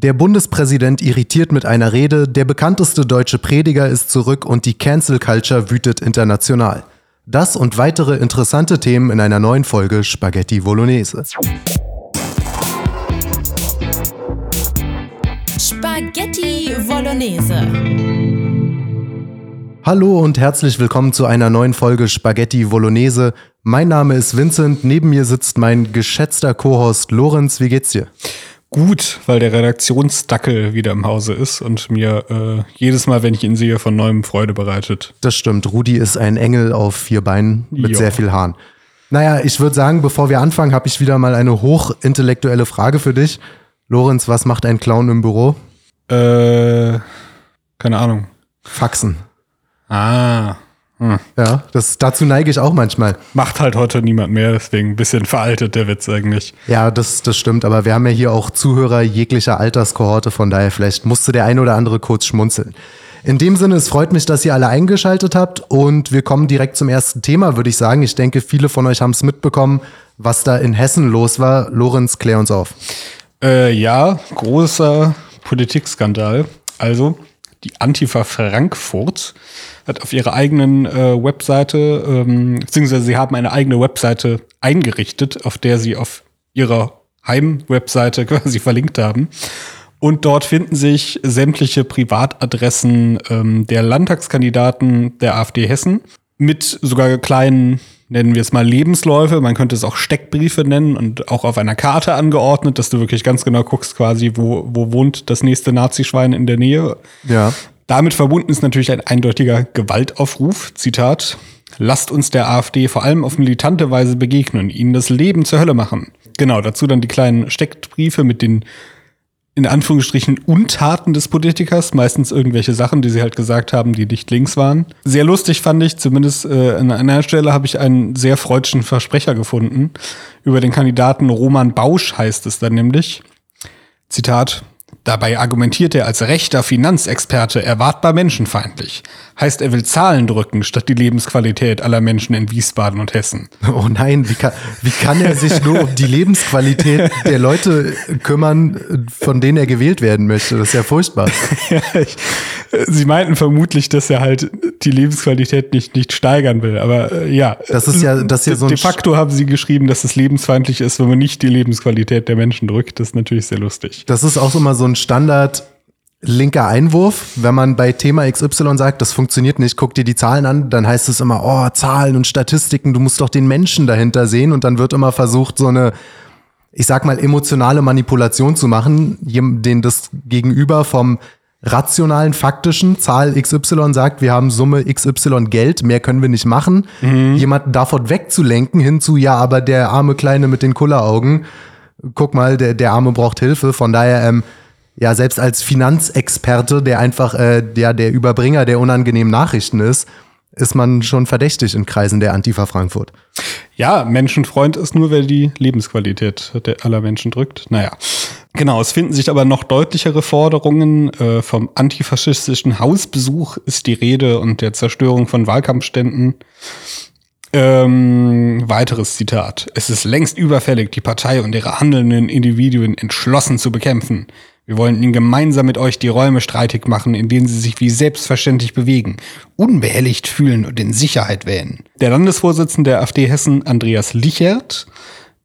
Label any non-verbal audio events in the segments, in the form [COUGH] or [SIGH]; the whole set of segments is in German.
Der Bundespräsident irritiert mit einer Rede, der bekannteste deutsche Prediger ist zurück und die Cancel Culture wütet international. Das und weitere interessante Themen in einer neuen Folge Spaghetti Bolognese. Spaghetti Bolognese. Hallo und herzlich willkommen zu einer neuen Folge Spaghetti Bolognese. Mein Name ist Vincent, neben mir sitzt mein geschätzter Co-Host Lorenz. Wie geht's dir? Gut, weil der Redaktionsdackel wieder im Hause ist und mir äh, jedes Mal, wenn ich ihn sehe, von neuem Freude bereitet. Das stimmt. Rudi ist ein Engel auf vier Beinen mit jo. sehr viel Haaren. Naja, ich würde sagen, bevor wir anfangen, habe ich wieder mal eine hochintellektuelle Frage für dich. Lorenz, was macht ein Clown im Büro? Äh, keine Ahnung. Faxen. Ah. Hm. Ja, das, dazu neige ich auch manchmal. Macht halt heute niemand mehr, deswegen ein bisschen veraltet der Witz eigentlich. Ja, das, das stimmt, aber wir haben ja hier auch Zuhörer jeglicher Alterskohorte, von daher vielleicht musste der ein oder andere kurz schmunzeln. In dem Sinne, es freut mich, dass ihr alle eingeschaltet habt und wir kommen direkt zum ersten Thema, würde ich sagen. Ich denke, viele von euch haben es mitbekommen, was da in Hessen los war. Lorenz, klär uns auf. Äh, ja, großer Politikskandal. Also, die Antifa Frankfurt hat auf ihrer eigenen äh, Webseite, ähm, beziehungsweise sie haben eine eigene Webseite eingerichtet, auf der sie auf ihrer Heimwebseite [LAUGHS] quasi verlinkt haben. Und dort finden sich sämtliche Privatadressen ähm, der Landtagskandidaten der AfD Hessen mit sogar kleinen, nennen wir es mal Lebensläufe. Man könnte es auch Steckbriefe nennen und auch auf einer Karte angeordnet, dass du wirklich ganz genau guckst, quasi, wo, wo wohnt das nächste Nazischwein in der Nähe. Ja. Damit verbunden ist natürlich ein eindeutiger Gewaltaufruf. Zitat. Lasst uns der AfD vor allem auf militante Weise begegnen, ihnen das Leben zur Hölle machen. Genau, dazu dann die kleinen Steckbriefe mit den in Anführungsstrichen Untaten des Politikers, meistens irgendwelche Sachen, die sie halt gesagt haben, die nicht links waren. Sehr lustig fand ich, zumindest äh, an einer Stelle habe ich einen sehr freudschen Versprecher gefunden. Über den Kandidaten Roman Bausch heißt es dann nämlich. Zitat, Dabei argumentiert er als rechter Finanzexperte erwartbar menschenfeindlich. Heißt, er will Zahlen drücken, statt die Lebensqualität aller Menschen in Wiesbaden und Hessen. Oh nein, wie kann, wie kann er sich nur um die Lebensqualität der Leute kümmern, von denen er gewählt werden möchte? Das ist ja furchtbar. ja, [LAUGHS] ich, Sie meinten vermutlich, dass er halt die Lebensqualität nicht, nicht steigern will. Aber äh, ja, das ist ja, das ist ja so De facto haben Sie geschrieben, dass es lebensfeindlich ist, wenn man nicht die Lebensqualität der Menschen drückt. Das ist natürlich sehr lustig. Das ist auch immer so ein Standard linker Einwurf, wenn man bei Thema XY sagt, das funktioniert nicht, guck dir die Zahlen an, dann heißt es immer, oh, Zahlen und Statistiken, du musst doch den Menschen dahinter sehen und dann wird immer versucht, so eine, ich sag mal, emotionale Manipulation zu machen, den das Gegenüber vom rationalen, faktischen Zahl XY sagt, wir haben Summe XY Geld, mehr können wir nicht machen, mhm. jemanden davon wegzulenken hin zu, ja, aber der arme Kleine mit den Kulleraugen, guck mal, der, der Arme braucht Hilfe. Von daher, ähm, ja, selbst als Finanzexperte, der einfach äh, der, der Überbringer der unangenehmen Nachrichten ist, ist man schon verdächtig in Kreisen der Antifa Frankfurt. Ja, Menschenfreund ist nur, wer die Lebensqualität aller Menschen drückt. Naja. Genau, es finden sich aber noch deutlichere Forderungen. Äh, vom antifaschistischen Hausbesuch ist die Rede und der Zerstörung von Wahlkampfständen. Ähm, weiteres Zitat. Es ist längst überfällig, die Partei und ihre handelnden Individuen entschlossen zu bekämpfen. Wir wollen ihnen gemeinsam mit euch die Räume streitig machen, in denen sie sich wie selbstverständlich bewegen, unbehelligt fühlen und in Sicherheit wählen. Der Landesvorsitzende der AfD Hessen, Andreas Lichert,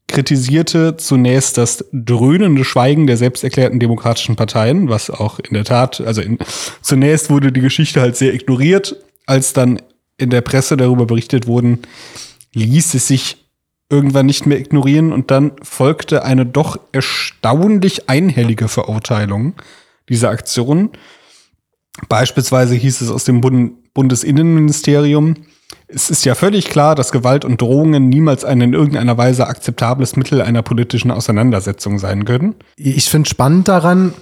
kritisierte zunächst das dröhnende Schweigen der selbsterklärten demokratischen Parteien, was auch in der Tat, also in, zunächst wurde die Geschichte halt sehr ignoriert, als dann in der Presse darüber berichtet wurden, ließ es sich irgendwann nicht mehr ignorieren und dann folgte eine doch erstaunlich einhellige Verurteilung dieser Aktion. Beispielsweise hieß es aus dem Bund Bundesinnenministerium, es ist ja völlig klar, dass Gewalt und Drohungen niemals ein in irgendeiner Weise akzeptables Mittel einer politischen Auseinandersetzung sein können. Ich finde spannend daran,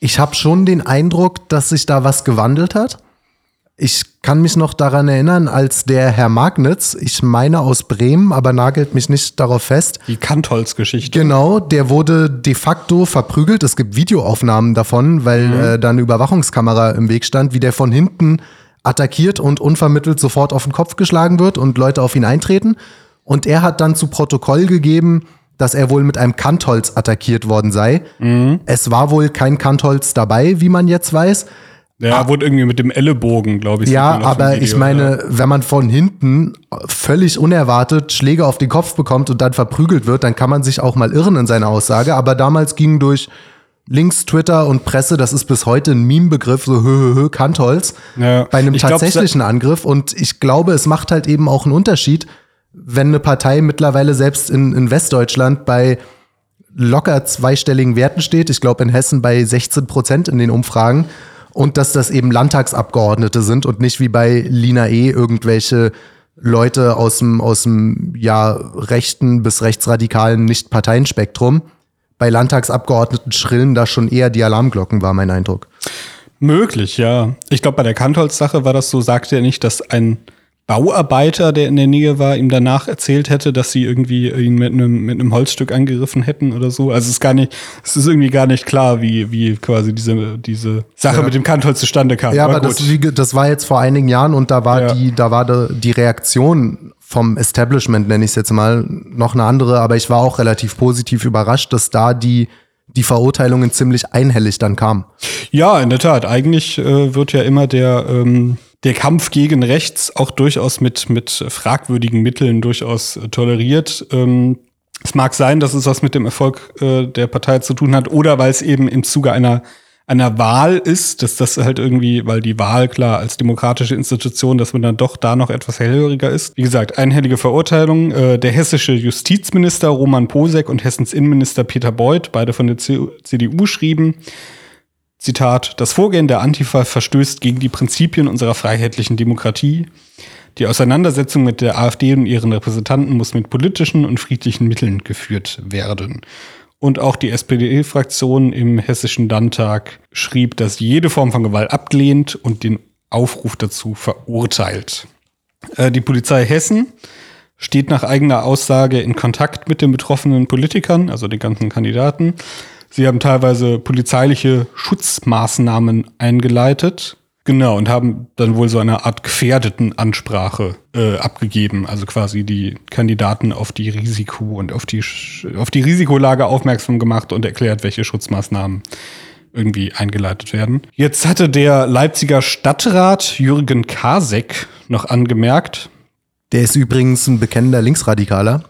ich habe schon den Eindruck, dass sich da was gewandelt hat. Ich kann mich noch daran erinnern, als der Herr Magnitz, ich meine aus Bremen, aber nagelt mich nicht darauf fest. Die Kantholz-Geschichte. Genau, der wurde de facto verprügelt. Es gibt Videoaufnahmen davon, weil mhm. äh, da eine Überwachungskamera im Weg stand, wie der von hinten attackiert und unvermittelt sofort auf den Kopf geschlagen wird und Leute auf ihn eintreten. Und er hat dann zu Protokoll gegeben, dass er wohl mit einem Kantholz attackiert worden sei. Es war wohl kein Kantholz dabei, wie man jetzt weiß. Der wurde irgendwie mit dem Ellenbogen, glaube ich. Ja, aber Video, ich meine, wenn man von hinten völlig unerwartet Schläge auf den Kopf bekommt und dann verprügelt wird, dann kann man sich auch mal irren in seiner Aussage. Aber damals ging durch Links, Twitter und Presse, das ist bis heute ein Meme-Begriff, so hö, hö, hö, Kantholz, Ja. bei einem Ich glaub, tatsächlichen Angriff. Und ich glaube, es macht halt eben auch einen Unterschied, wenn eine Partei mittlerweile selbst in, in Westdeutschland bei locker zweistelligen Werten steht. Ich glaube in Hessen bei 16 Prozent in den Umfragen. Und dass das eben Landtagsabgeordnete sind und nicht wie bei Lina E. irgendwelche Leute aus dem, aus dem ja, rechten bis rechtsradikalen Nicht-Parteienspektrum. Bei Landtagsabgeordneten schrillen da schon eher die Alarmglocken, war mein Eindruck. Möglich, ja. Ich glaube, bei der Kantholz-Sache war das so, sagte er nicht, dass ein Bauarbeiter, der in der Nähe war, ihm danach erzählt hätte, dass sie irgendwie ihn mit einem, mit einem Holzstück angegriffen hätten oder so. Also es ist gar nicht, es ist irgendwie gar nicht klar, wie, wie quasi diese, diese Sache Ja. mit dem Kantholz zustande kam. Ja, aber das, wie, ge- das war jetzt vor einigen Jahren und da war Ja. die, da war de, die Reaktion vom Establishment, nenne ich es jetzt mal, noch eine andere, aber ich war auch relativ positiv überrascht, dass da die, die Verurteilungen ziemlich einhellig dann kamen. Ja, in der Tat. Eigentlich äh, wird ja immer der, ähm, der Kampf gegen rechts auch durchaus mit, mit fragwürdigen Mitteln durchaus äh, toleriert. Ähm, es mag sein, dass es was mit dem Erfolg äh, der Partei zu tun hat oder weil es eben im Zuge einer einer Wahl ist, dass das halt irgendwie, weil die Wahl klar als demokratische Institution, dass man dann doch da noch etwas hellhöriger ist. Wie gesagt, einhellige Verurteilung. Äh, der hessische Justizminister Roman Posek und Hessens Innenminister Peter Beuth, beide von der CDU, schrieben, Zitat, das Vorgehen der Antifa verstößt gegen die Prinzipien unserer freiheitlichen Demokratie. Die Auseinandersetzung mit der AfD und ihren Repräsentanten muss mit politischen und friedlichen Mitteln geführt werden. Und auch die SPD-Fraktion im Hessischen Landtag schrieb, dass jede Form von Gewalt ablehnt und den Aufruf dazu verurteilt. Äh, die Polizei Hessen steht nach eigener Aussage in Kontakt mit den betroffenen Politikern, also den ganzen Kandidaten. Sie haben teilweise polizeiliche Schutzmaßnahmen eingeleitet. Genau, und haben dann wohl so eine Art gefährdeten Ansprache äh, abgegeben, also quasi die Kandidaten auf die Risiko und auf die, auf die Risikolage aufmerksam gemacht und erklärt, welche Schutzmaßnahmen irgendwie eingeleitet werden. Jetzt hatte der Leipziger Stadtrat Jürgen Kasek noch angemerkt, Der ist übrigens ein bekennender Linksradikaler,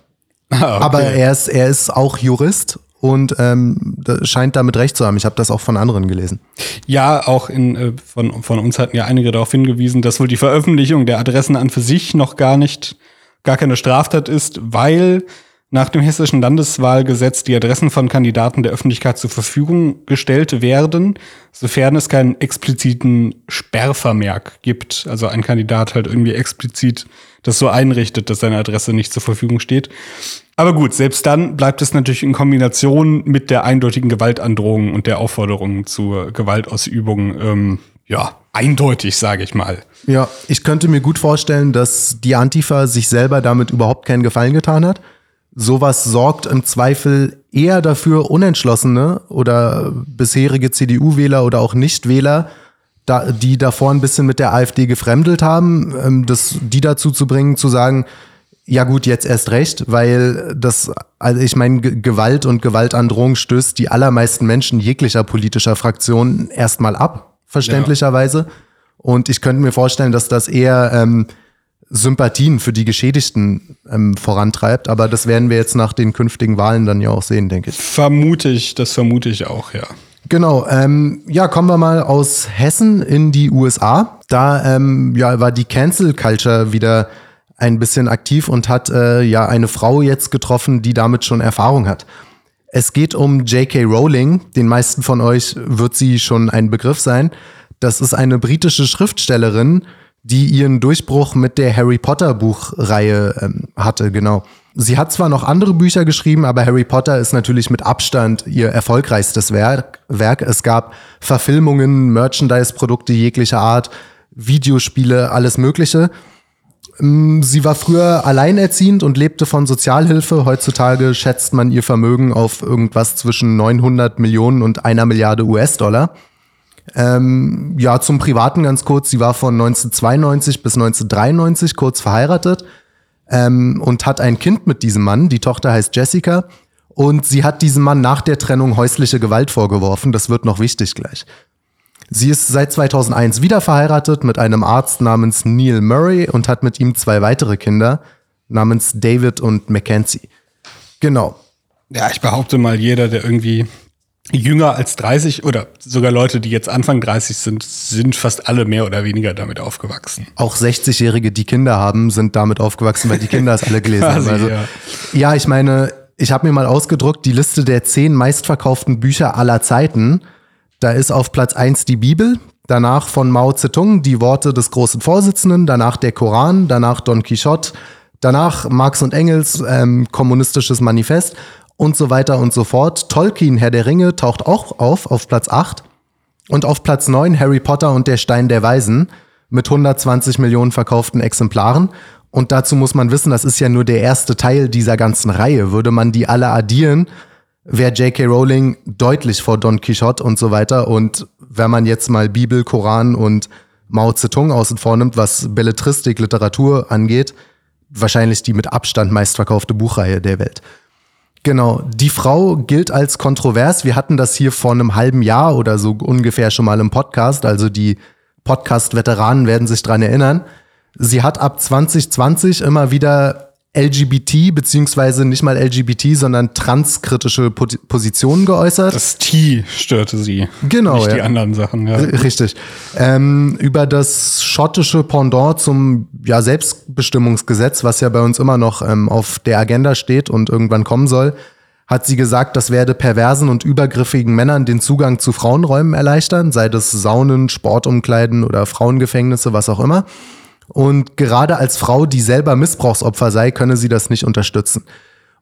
Ah, okay. aber er ist, er ist auch Jurist und ähm, scheint damit recht zu haben. Ich habe das auch von anderen gelesen. Ja, auch in, äh, von, von uns hatten ja einige darauf hingewiesen, dass wohl die Veröffentlichung der Adressen an für sich noch gar nicht, gar keine Straftat ist, weil nach dem hessischen Landeswahlgesetz die Adressen von Kandidaten der Öffentlichkeit zur Verfügung gestellt werden, sofern es keinen expliziten Sperrvermerk gibt. Also ein Kandidat halt irgendwie explizit das so einrichtet, dass seine Adresse nicht zur Verfügung steht. Aber gut, selbst dann bleibt es natürlich in Kombination mit der eindeutigen Gewaltandrohung und der Aufforderung zur Gewaltausübung, ähm, ja, eindeutig, sage ich mal. Ja, ich könnte mir gut vorstellen, dass die Antifa sich selber damit überhaupt keinen Gefallen getan hat. Sowas sorgt im Zweifel eher dafür, Unentschlossene oder bisherige CDU-Wähler oder auch Nichtwähler, da, die davor ein bisschen mit der AfD gefremdelt haben, ähm, das, die dazu zu bringen, zu sagen, ja gut, jetzt erst recht, weil das, also ich meine, Ge- Gewalt und Gewaltandrohung stößt die allermeisten Menschen jeglicher politischer Fraktion erstmal ab, verständlicherweise. Und ich könnte mir vorstellen, dass das eher ähm, Sympathien für die Geschädigten ähm, vorantreibt. Aber das werden wir jetzt nach den künftigen Wahlen dann ja auch sehen, denke ich. Vermute ich, das vermute ich auch, ja. Genau, ähm, ja, kommen wir mal aus Hessen in die USA. Da ähm, ja, war die Cancel Culture wieder ein bisschen aktiv und hat äh, ja eine Frau jetzt getroffen, die damit schon Erfahrung hat. Es geht um J.K. Rowling. Den meisten von euch wird sie schon ein Begriff sein. Das ist eine britische Schriftstellerin, die ihren Durchbruch mit der Harry Potter Buchreihe ähm, hatte, genau. Sie hat zwar noch andere Bücher geschrieben, aber Harry Potter ist natürlich mit Abstand ihr erfolgreichstes Werk. Werk. Es gab Verfilmungen, Merchandise-Produkte jeglicher Art, Videospiele, alles Mögliche. Ähm, Sie war früher alleinerziehend und lebte von Sozialhilfe. Heutzutage schätzt man ihr Vermögen auf irgendwas zwischen 900 Millionen und einer Milliarde US-Dollar. Ähm, ja, zum Privaten ganz kurz. Sie war von 1992 bis 1993 kurz verheiratet ähm, und hat ein Kind mit diesem Mann. Die Tochter heißt Jessica. Und sie hat diesem Mann nach der Trennung häusliche Gewalt vorgeworfen. Das wird noch wichtig gleich. Sie ist seit 2001 wieder verheiratet mit einem Arzt namens Neil Murray und hat mit ihm zwei weitere Kinder namens David und Mackenzie. Genau. Ja, ich behaupte mal, jeder, der irgendwie jünger als 30 oder sogar Leute, die jetzt Anfang 30 sind, sind fast alle mehr oder weniger damit aufgewachsen. Auch 60-Jährige, die Kinder haben, sind damit aufgewachsen, weil die Kinder es alle gelesen Quasi, haben. Also, ja. ja, ich meine, ich habe mir mal ausgedruckt, die Liste der zehn meistverkauften Bücher aller Zeiten. Da ist auf Platz eins die Bibel, danach von Mao Zedong die Worte des großen Vorsitzenden, danach der Koran, danach Don Quixote, danach Marx und Engels ähm, kommunistisches Manifest und so weiter und so fort. Tolkien, Herr der Ringe, taucht auch auf, auf Platz 8. Und auf Platz 9 Harry Potter und der Stein der Weisen mit 120 Millionen verkauften Exemplaren. Und dazu muss man wissen, das ist ja nur der erste Teil dieser ganzen Reihe. Würde man die alle addieren, wäre J.K. Rowling deutlich vor Don Quixote und so weiter. Und wenn man jetzt mal Bibel, Koran und Mao Zedong außen vor nimmt, was Belletristik, Literatur angeht, wahrscheinlich die mit Abstand meistverkaufte Buchreihe der Welt. Genau, die Frau gilt als kontrovers. Wir hatten das hier vor einem halben Jahr oder so ungefähr schon mal im Podcast. Also die Podcast-Veteranen werden sich dran erinnern. Sie hat ab 2020 immer wieder LGBT, beziehungsweise nicht mal LGBT, sondern transkritische Po- Positionen geäußert. Das T störte sie. Genau, Nicht die ja. anderen Sachen, ja. Richtig. Ähm, über das schottische Pendant zum ja, Selbstbestimmungsgesetz, was ja bei uns immer noch ähm, auf der Agenda steht und irgendwann kommen soll, hat sie gesagt, das werde perversen und übergriffigen Männern den Zugang zu Frauenräumen erleichtern, sei das Saunen, Sportumkleiden oder Frauengefängnisse, was auch immer. Und gerade als Frau, die selber Missbrauchsopfer sei, könne sie das nicht unterstützen.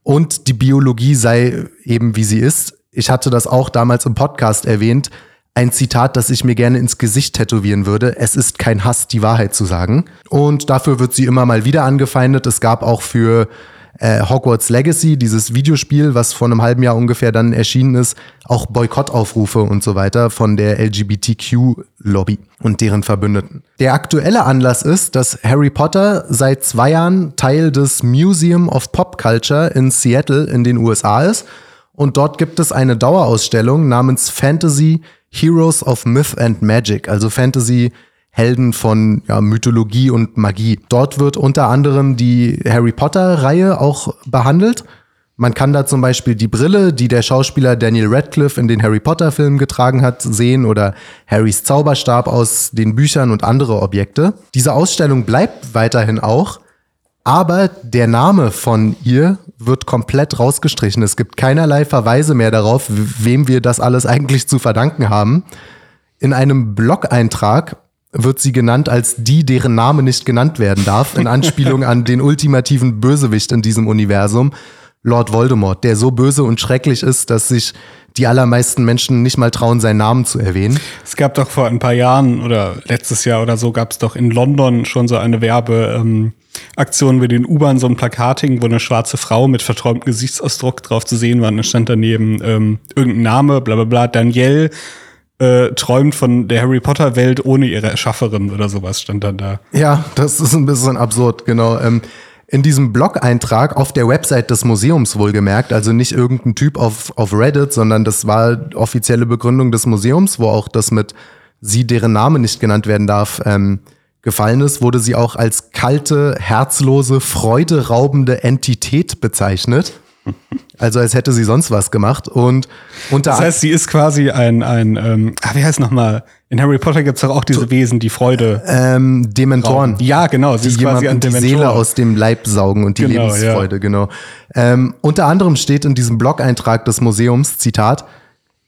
Und die Biologie sei eben wie sie ist. Ich hatte das auch damals im Podcast erwähnt. Ein Zitat, das ich mir gerne ins Gesicht tätowieren würde. Es ist kein Hass, die Wahrheit zu sagen. Und dafür wird sie immer mal wieder angefeindet. Es gab auch für äh, Hogwarts Legacy, dieses Videospiel, was vor einem halben Jahr ungefähr dann erschienen ist, auch Boykottaufrufe und so weiter von der LGBTQ-Lobby und deren Verbündeten. Der aktuelle Anlass ist, dass Harry Potter seit zwei Jahren Teil des Museum of Pop Culture in Seattle in den USA ist. Und dort gibt es eine Dauerausstellung namens Fantasy Heroes of Myth and Magic, also Fantasy Helden von ja, Mythologie und Magie. Dort wird unter anderem die Harry Potter-Reihe auch behandelt. Man kann da zum Beispiel die Brille, die der Schauspieler Daniel Radcliffe in den Harry Potter-Filmen getragen hat, sehen oder Harrys Zauberstab aus den Büchern und andere Objekte. Diese Ausstellung bleibt weiterhin auch, aber der Name von ihr wird komplett rausgestrichen. Es gibt keinerlei Verweise mehr darauf, wem wir das alles eigentlich zu verdanken haben. In einem Blog-Eintrag wird sie genannt als die, deren Name nicht genannt werden darf, in Anspielung an den ultimativen Bösewicht in diesem Universum, Lord Voldemort, der so böse und schrecklich ist, dass sich die allermeisten Menschen nicht mal trauen, seinen Namen zu erwähnen. Es gab doch vor ein paar Jahren oder letztes Jahr oder so gab es doch in London schon so eine Werbeaktion mit den U-Bahn, so ein Plakat hing, wo eine schwarze Frau mit verträumtem Gesichtsausdruck drauf zu sehen war. Und da stand daneben ähm, irgendein Name, bla bla bla, Danielle äh, träumt von der Harry Potter Welt ohne ihre Erschafferin oder sowas stand dann da. Ja, das ist ein bisschen absurd, genau. Ähm, in diesem Blog-Eintrag auf der Website des Museums wohlgemerkt, also nicht irgendein Typ auf, auf Reddit, sondern das war offizielle Begründung des Museums, wo auch das mit sie, deren Name nicht genannt werden darf, ähm, gefallen ist, wurde sie auch als kalte, herzlose, freuderaubende Entität bezeichnet. Also als hätte sie sonst was gemacht. Und unter Das heißt, sie ist quasi ein, ein ähm, ah, wie heißt nochmal? In Harry Potter gibt's doch auch diese Wesen, die Freude. ähm, Dementoren. Ja, genau. Sie die ist quasi ein jemandem die Dementor. Seele aus dem Leib saugen und die Genau, Lebensfreude, genau. Ähm, unter anderem steht in diesem Blog-Eintrag des Museums, Zitat,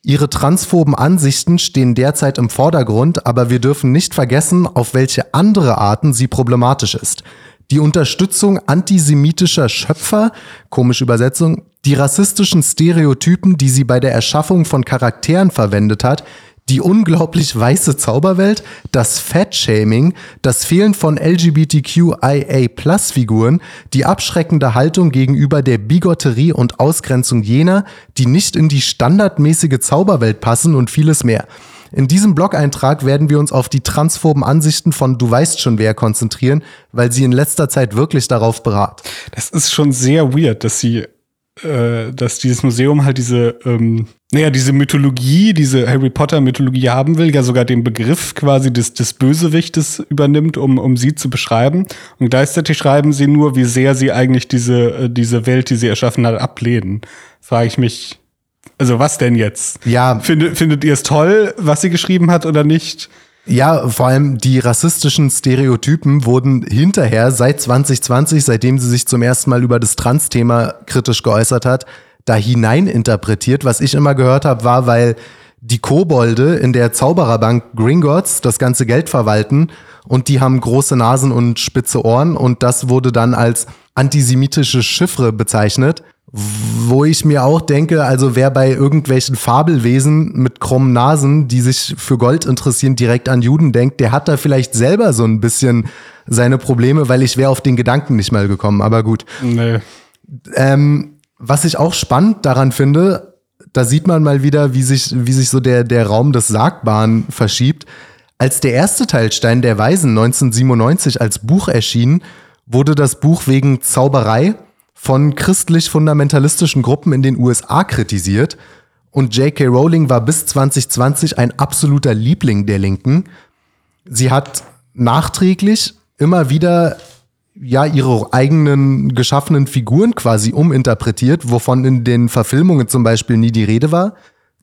Ihre transphoben Ansichten stehen derzeit im Vordergrund, aber wir dürfen nicht vergessen, auf welche andere Arten sie problematisch ist. Die Unterstützung antisemitischer Schöpfer, komische Übersetzung, die rassistischen Stereotypen, die sie bei der Erschaffung von Charakteren verwendet hat, die unglaublich weiße Zauberwelt, das Fat-Shaming, das Fehlen von LGBTQIA-Plus-Figuren, die abschreckende Haltung gegenüber der Bigotterie und Ausgrenzung jener, die nicht in die standardmäßige Zauberwelt passen und vieles mehr. In diesem Blog-Eintrag werden wir uns auf die transphoben Ansichten von Du weißt schon wer konzentrieren, weil sie in letzter Zeit wirklich darauf berat. Das ist schon sehr weird, dass sie äh, dass dieses Museum halt diese, ähm, naja, diese Mythologie, diese Harry Potter Mythologie haben will, ja sogar den Begriff quasi des, des Bösewichtes übernimmt, um, um sie zu beschreiben. Und gleichzeitig schreiben sie nur, wie sehr sie eigentlich diese, äh, diese Welt, die sie erschaffen hat, ablehnen. Frage ich mich, also was denn jetzt? Ja. Findet, findet ihr es toll, was sie geschrieben hat oder nicht? Ja, vor allem die rassistischen Stereotypen wurden hinterher seit 2020, seitdem sie sich zum ersten Mal über das Trans-Thema kritisch geäußert hat, da hineininterpretiert. Was ich immer gehört habe, war, weil die Kobolde in der Zaubererbank Gringotts das ganze Geld verwalten und die haben große Nasen und spitze Ohren und das wurde dann als antisemitische Chiffre bezeichnet. Wo ich mir auch denke, also wer bei irgendwelchen Fabelwesen mit krummen Nasen, die sich für Gold interessieren, direkt an Juden denkt, der hat da vielleicht selber so ein bisschen seine Probleme, weil ich wäre auf den Gedanken nicht mal gekommen. Aber gut. Nee. Ähm, was ich auch spannend daran finde, da sieht man mal wieder, wie sich, wie sich so der, der Raum des Sagbaren verschiebt. Als der erste Teil Stein der Weisen 1997 als Buch erschien, wurde das Buch wegen Zauberei von christlich-fundamentalistischen Gruppen in den USA kritisiert und J.K. Rowling war bis 2020 ein absoluter Liebling der Linken. Sie hat nachträglich immer wieder ja ihre eigenen geschaffenen Figuren quasi uminterpretiert, wovon in den Verfilmungen zum Beispiel nie die Rede war.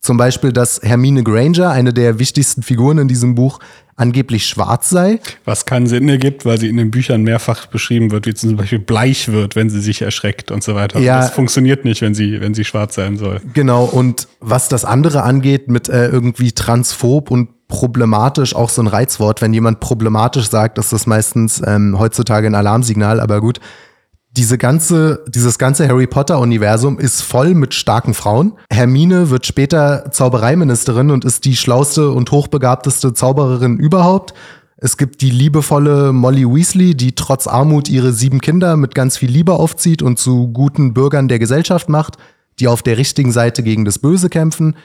Zum Beispiel, dass Hermine Granger, eine der wichtigsten Figuren in diesem Buch, angeblich schwarz sei. Was keinen Sinn ergibt, weil sie in den Büchern mehrfach beschrieben wird, wie zum Beispiel bleich wird, wenn sie sich erschreckt und so weiter. Ja. Das funktioniert nicht, wenn sie, wenn sie schwarz sein soll. Genau, und was das andere angeht, mit äh, irgendwie transphob und problematisch, auch so ein Reizwort, wenn jemand problematisch sagt, ist das meistens ähm, heutzutage ein Alarmsignal, aber gut. Diese ganze, dieses ganze Harry Potter-Universum ist voll mit starken Frauen. Hermine wird später Zaubereiministerin und ist die schlauste und hochbegabteste Zaubererin überhaupt. Es gibt die liebevolle Molly Weasley, die trotz Armut ihre sieben Kinder mit ganz viel Liebe aufzieht und zu guten Bürgern der Gesellschaft macht, die auf der richtigen Seite gegen das Böse kämpfen.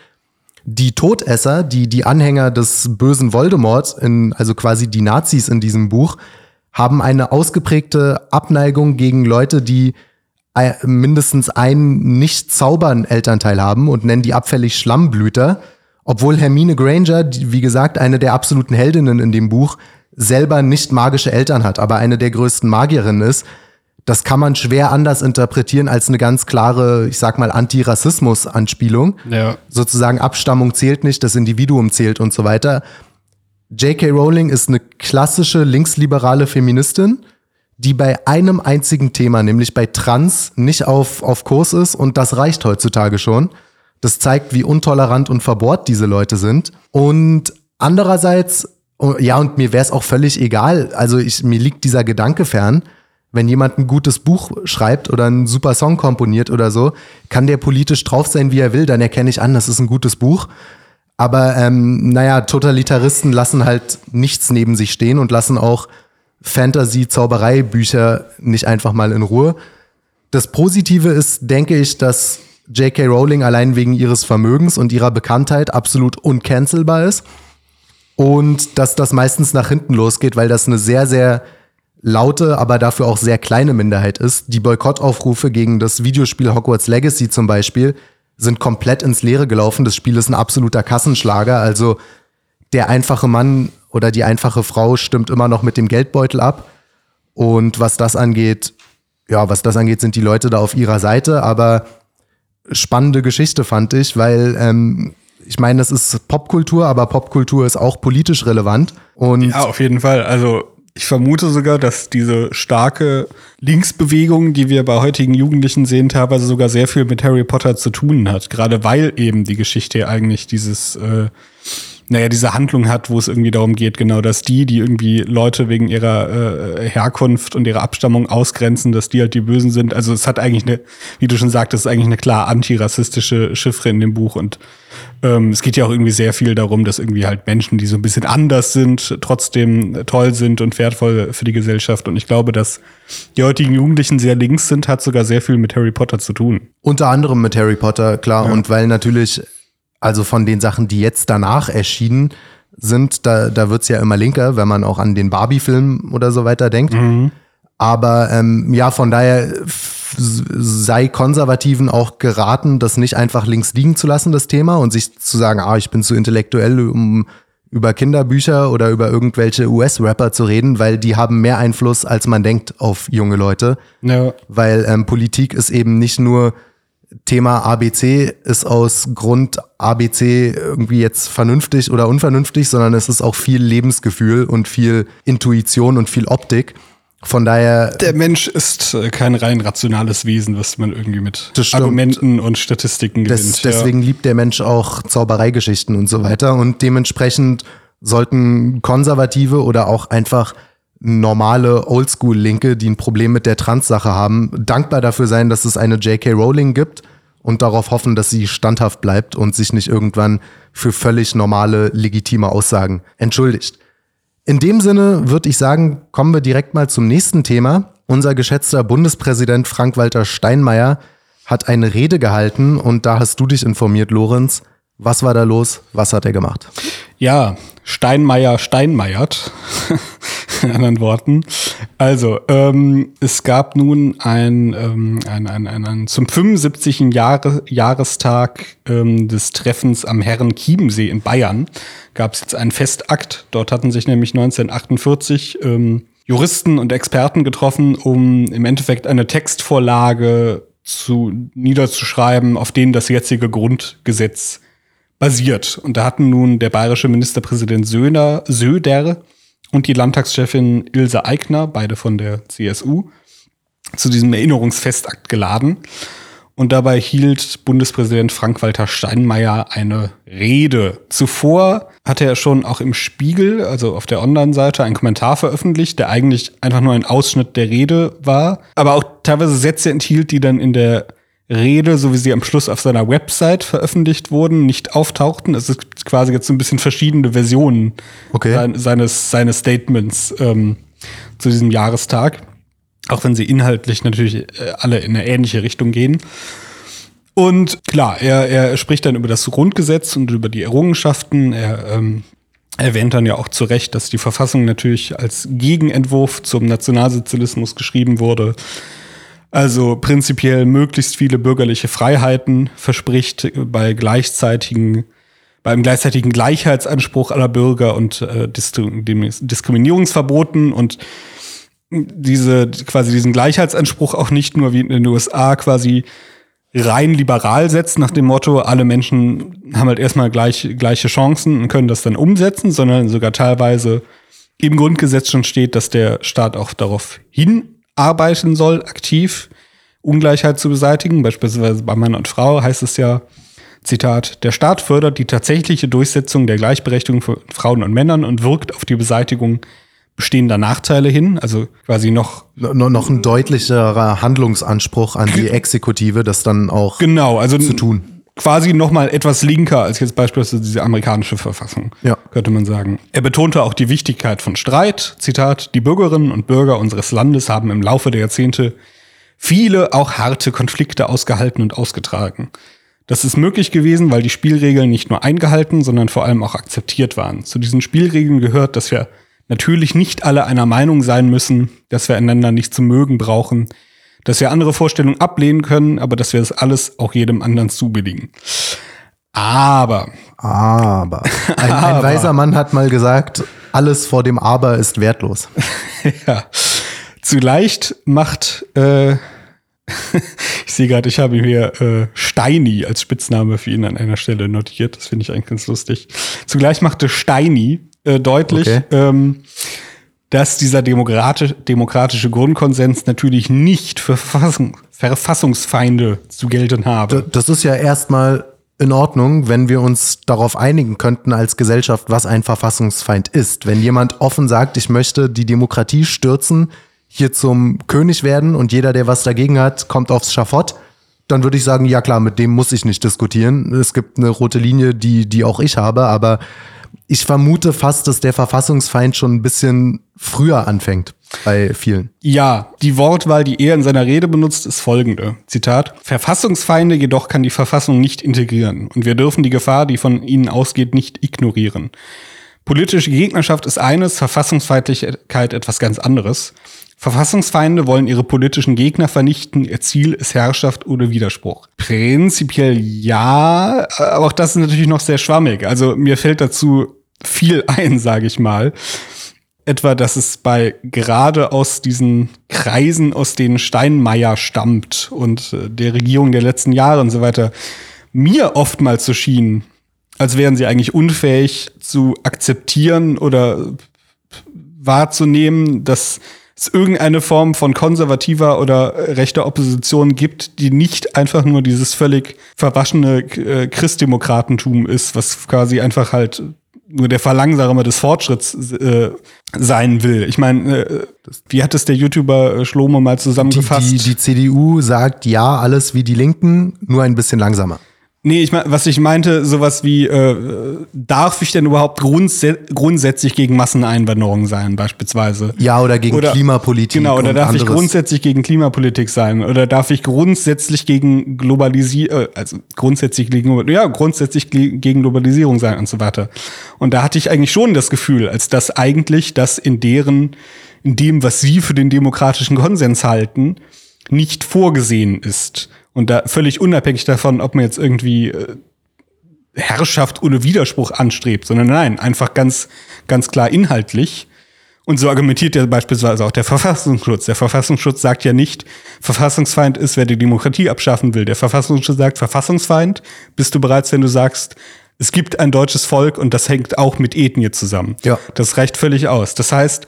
Die Todesser, die die Anhänger des bösen Voldemort, in, also quasi die Nazis in diesem Buch, haben eine ausgeprägte Abneigung gegen Leute, die äh, mindestens einen nicht zaubern Elternteil haben und nennen die abfällig Schlammblüter, obwohl Hermine Granger, wie gesagt, eine der absoluten Heldinnen in dem Buch, selber nicht magische Eltern hat, aber eine der größten Magierinnen ist. Das kann man schwer anders interpretieren als eine ganz klare, ich sag mal, Antirassismus-Anspielung. Ja. Sozusagen Abstammung zählt nicht, das Individuum zählt und so weiter. J.K. Rowling ist eine klassische linksliberale Feministin, die bei einem einzigen Thema, nämlich bei Trans, nicht auf, auf Kurs ist und das reicht heutzutage schon. Das zeigt, wie untolerant und verbohrt diese Leute sind. Und andererseits, oh, ja, und mir wäre es auch völlig egal, also ich, mir liegt dieser Gedanke fern, wenn jemand ein gutes Buch schreibt oder einen super Song komponiert oder so, kann der politisch drauf sein, wie er will, dann erkenne ich an, das ist ein gutes Buch. Aber ähm, naja, Totalitaristen lassen halt nichts neben sich stehen und lassen auch Fantasy-Zauberei-Bücher nicht einfach mal in Ruhe. Das Positive ist, denke ich, dass J.K. Rowling allein wegen ihres Vermögens und ihrer Bekanntheit absolut uncancelbar ist. Und dass das meistens nach hinten losgeht, weil das eine sehr, sehr laute, aber dafür auch sehr kleine Minderheit ist. Die Boykottaufrufe gegen das Videospiel Hogwarts Legacy zum Beispiel sind komplett ins Leere gelaufen. Das Spiel ist ein absoluter Kassenschlager. Also der einfache Mann oder die einfache Frau stimmt immer noch mit dem Geldbeutel ab. Und was das angeht, ja, was das angeht, sind die Leute da auf ihrer Seite. Aber spannende Geschichte fand ich, weil ähm, ich meine, das ist Popkultur, aber Popkultur ist auch politisch relevant. Und Ja, auf jeden Fall. Also ich vermute sogar, dass diese starke Linksbewegung, die wir bei heutigen Jugendlichen sehen, teilweise sogar sehr viel mit Harry Potter zu tun hat. Gerade weil eben die Geschichte eigentlich dieses, äh, naja, diese Handlung hat, wo es irgendwie darum geht, genau, dass die, die irgendwie Leute wegen ihrer äh, Herkunft und ihrer Abstammung ausgrenzen, dass die halt die Bösen sind. Also es hat eigentlich eine, wie du schon sagtest, eigentlich eine klar antirassistische Chiffre in dem Buch und ähm, es geht ja auch irgendwie sehr viel darum, dass irgendwie halt Menschen, die so ein bisschen anders sind, trotzdem toll sind und wertvoll für die Gesellschaft. Und ich glaube, dass die heutigen Jugendlichen sehr links sind, hat sogar sehr viel mit Harry Potter zu tun. Unter anderem mit Harry Potter, klar. Und weil natürlich, also von den Sachen, die jetzt danach erschienen sind, da, da wird's ja immer linker, wenn man auch an den Barbie-Film oder so weiter denkt. Aber ähm, ja, von daher sei Konservativen auch geraten, das nicht einfach links liegen zu lassen, das Thema, und sich zu sagen, ah, ich bin zu intellektuell, um über Kinderbücher oder über irgendwelche US-Rapper zu reden, weil die haben mehr Einfluss, als man denkt, auf junge Leute. Ja. Weil ähm, Politik ist eben nicht nur Thema ABC ist aus Grund ABC irgendwie jetzt vernünftig oder unvernünftig, sondern es ist auch viel Lebensgefühl und viel Intuition und viel Optik. Von daher. Der Mensch ist äh, kein rein rationales Wesen, was man irgendwie mit. Argumenten und Statistiken gewinnt. Des, deswegen liebt der Mensch auch Zaubereigeschichten und so weiter. Und dementsprechend sollten Konservative oder auch einfach normale Oldschool-Linke, die ein Problem mit der Trans-Sache haben, dankbar dafür sein, dass es eine J.K. Rowling gibt und darauf hoffen, dass sie standhaft bleibt und sich nicht irgendwann für völlig normale, legitime Aussagen entschuldigt. In dem Sinne würde ich sagen, kommen wir direkt mal zum nächsten Thema. Unser geschätzter Bundespräsident Frank-Walter Steinmeier hat eine Rede gehalten und da hast du dich informiert, Lorenz. Was war da los? Was hat er gemacht? Ja, Steinmeier steinmeiert. [LAUGHS] In anderen Worten. Also, ähm, es gab nun ein, ähm, ein, ein, ein, ein zum 75. Jahre, Jahrestag ähm, des Treffens am Herren Chiemsee in Bayern. Gab es jetzt einen Festakt. Dort hatten sich nämlich 1948 ähm, Juristen und Experten getroffen, um im Endeffekt eine Textvorlage zu, niederzuschreiben, auf denen das jetzige Grundgesetz basiert. Und da hatten nun der bayerische Ministerpräsident Söder, Söder und die Landtagschefin Ilse Aigner, beide von der CSU, zu diesem Erinnerungsfestakt geladen. Und dabei hielt Bundespräsident Frank-Walter Steinmeier eine Rede. Zuvor hatte er schon auch im Spiegel, also auf der Online-Seite, einen Kommentar veröffentlicht, der eigentlich einfach nur ein Ausschnitt der Rede war, aber auch teilweise Sätze enthielt, die dann in der Rede, so wie sie am Schluss auf seiner Website veröffentlicht wurden, nicht auftauchten. Es ist quasi jetzt so ein bisschen verschiedene Versionen Okay. sein, seines, seines Statements ähm, zu diesem Jahrestag. Auch wenn sie inhaltlich natürlich äh, alle in eine ähnliche Richtung gehen. Und klar, er, er spricht dann über das Grundgesetz und über die Errungenschaften. Er ähm, erwähnt dann ja auch zu Recht, dass die Verfassung natürlich als Gegenentwurf zum Nationalsozialismus geschrieben wurde. Also prinzipiell möglichst viele bürgerliche Freiheiten verspricht bei gleichzeitigen, beim gleichzeitigen Gleichheitsanspruch aller Bürger und äh, Diskriminierungsverboten und diese quasi diesen Gleichheitsanspruch auch nicht nur wie in den USA quasi rein liberal setzt nach dem Motto, alle Menschen haben halt erstmal gleich, gleiche Chancen und können das dann umsetzen, sondern sogar teilweise im Grundgesetz schon steht, dass der Staat auch darauf hinarbeiten soll, aktiv Ungleichheit zu beseitigen. Beispielsweise bei Mann und Frau heißt es ja, Zitat, der Staat fördert die tatsächliche Durchsetzung der Gleichberechtigung von Frauen und Männern und wirkt auf die Beseitigung bestehender Nachteile hin, also quasi noch No- noch ein deutlicherer Handlungsanspruch an die Exekutive, das dann auch genau, also zu tun. Quasi noch mal etwas linker als jetzt beispielsweise diese amerikanische Verfassung, Ja. könnte man sagen. Er betonte auch die Wichtigkeit von Streit. Zitat: Die Bürgerinnen und Bürger unseres Landes haben im Laufe der Jahrzehnte viele auch harte Konflikte ausgehalten und ausgetragen. Das ist möglich gewesen, weil die Spielregeln nicht nur eingehalten, sondern vor allem auch akzeptiert waren. Zu diesen Spielregeln gehört, dass wir natürlich nicht alle einer Meinung sein müssen, dass wir einander nicht zu mögen brauchen, dass wir andere Vorstellungen ablehnen können, aber dass wir das alles auch jedem anderen zubilligen. Aber, Aber ein, [LAUGHS] ein weiser Mann hat mal gesagt, alles vor dem Aber ist wertlos. [LAUGHS] ja, zu leicht macht, äh, [LAUGHS] ich sehe gerade, ich habe mir äh, Steini als Spitzname für ihn an einer Stelle notiert. Das finde ich eigentlich ganz lustig. Zugleich machte Steini äh, deutlich, Okay. ähm, dass dieser demokratische, Grundkonsens natürlich nicht für Verfassung, Verfassungsfeinde zu gelten habe. Das ist ja erstmal in Ordnung, wenn wir uns darauf einigen könnten als Gesellschaft, was ein Verfassungsfeind ist. Wenn jemand offen sagt, ich möchte die Demokratie stürzen, hier zum König werden und jeder, der was dagegen hat, kommt aufs Schafott, dann würde ich sagen, ja klar, mit dem muss ich nicht diskutieren. Es gibt eine rote Linie, die, die auch ich habe, aber ich vermute fast, dass der Verfassungsfeind schon ein bisschen früher anfängt bei vielen. Ja, die Wortwahl, die er in seiner Rede benutzt, ist folgende. Zitat. Verfassungsfeinde jedoch kann die Verfassung nicht integrieren und wir dürfen die Gefahr, die von ihnen ausgeht, nicht ignorieren. Politische Gegnerschaft ist eines, Verfassungsfeindlichkeit etwas ganz anderes. Verfassungsfeinde wollen ihre politischen Gegner vernichten. Ihr Ziel ist Herrschaft oder Widerspruch. Prinzipiell ja, aber auch das ist natürlich noch sehr schwammig. Also mir fällt dazu viel [LAUGHS] ein, sage ich mal. Etwa, dass es bei gerade aus diesen Kreisen, aus denen Steinmeier stammt und äh, der Regierung der letzten Jahre und so weiter, mir oftmals so schien, als wären sie eigentlich unfähig zu akzeptieren oder wahrzunehmen, dass es irgendeine Form von konservativer oder rechter Opposition gibt, die nicht einfach nur dieses völlig verwaschene äh, Christdemokratentum ist, was quasi einfach halt nur der Verlangsamer des Fortschritts äh, sein will. Ich meine, äh, wie hat es der YouTuber äh, Schlomo mal zusammengefasst? Die, die, die CDU sagt ja, alles wie die Linken, nur ein bisschen langsamer. Nee, ich mein, was ich meinte, sowas wie, äh, darf ich denn überhaupt grundsä grundsätzlich gegen Masseneinwanderung sein, beispielsweise? Ja, oder gegen oder, Klimapolitik. Genau, oder darf anderes. ich grundsätzlich gegen Klimapolitik sein? Oder darf ich grundsätzlich gegen Globalisierung, äh, also grundsätzlich gegen, ja, grundsätzlich gegen Globalisierung sein und so weiter. Und da hatte ich eigentlich schon das Gefühl, als dass eigentlich das in deren, in dem, was sie für den demokratischen Konsens halten, nicht vorgesehen ist. Und da völlig unabhängig davon, ob man jetzt irgendwie äh, Herrschaft ohne Widerspruch anstrebt, sondern nein, einfach ganz, ganz klar inhaltlich. Und so argumentiert ja beispielsweise auch der Verfassungsschutz. Der Verfassungsschutz sagt ja nicht, Verfassungsfeind ist, wer die Demokratie abschaffen will. Der Verfassungsschutz sagt, Verfassungsfeind bist du bereits, wenn du sagst, es gibt ein deutsches Volk und das hängt auch mit Ethnie zusammen. Ja. Das reicht völlig aus. Das heißt,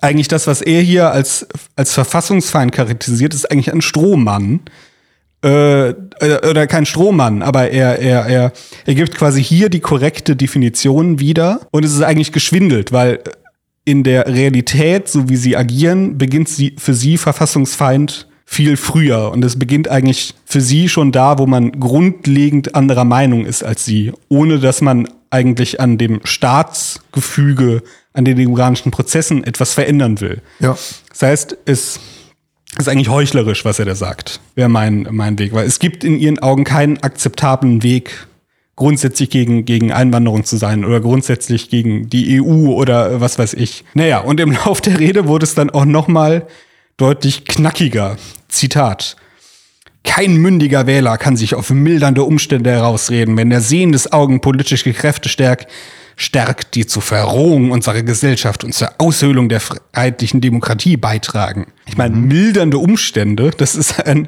eigentlich das, was er hier als, als Verfassungsfeind charakterisiert, ist eigentlich ein Strohmann. Äh, oder kein Strohmann, aber er, er, er, er gibt quasi hier die korrekte Definition wieder. Und es ist eigentlich geschwindelt, weil in der Realität, so wie sie agieren, beginnt sie für sie Verfassungsfeind viel früher. Und es beginnt eigentlich für sie schon da, wo man grundlegend anderer Meinung ist als sie, ohne dass man eigentlich an dem Staatsgefüge an den demokratischen Prozessen etwas verändern will. Ja. Das heißt, es ist eigentlich heuchlerisch, was er da sagt, wäre mein, mein Weg. Weil es gibt in ihren Augen keinen akzeptablen Weg, grundsätzlich gegen, gegen Einwanderung zu sein oder grundsätzlich gegen die EU oder was weiß ich. Naja, und im [LAUGHS] Lauf der Rede wurde es dann auch noch mal deutlich knackiger. Zitat. Kein mündiger Wähler kann sich auf mildernde Umstände herausreden, wenn der Sehen des Augen politische Kräfte stärkt, stärkt, die zur Verrohung unserer Gesellschaft und zur Aushöhlung der freiheitlichen Demokratie beitragen. Ich meine, mhm. mildernde Umstände, das ist ein,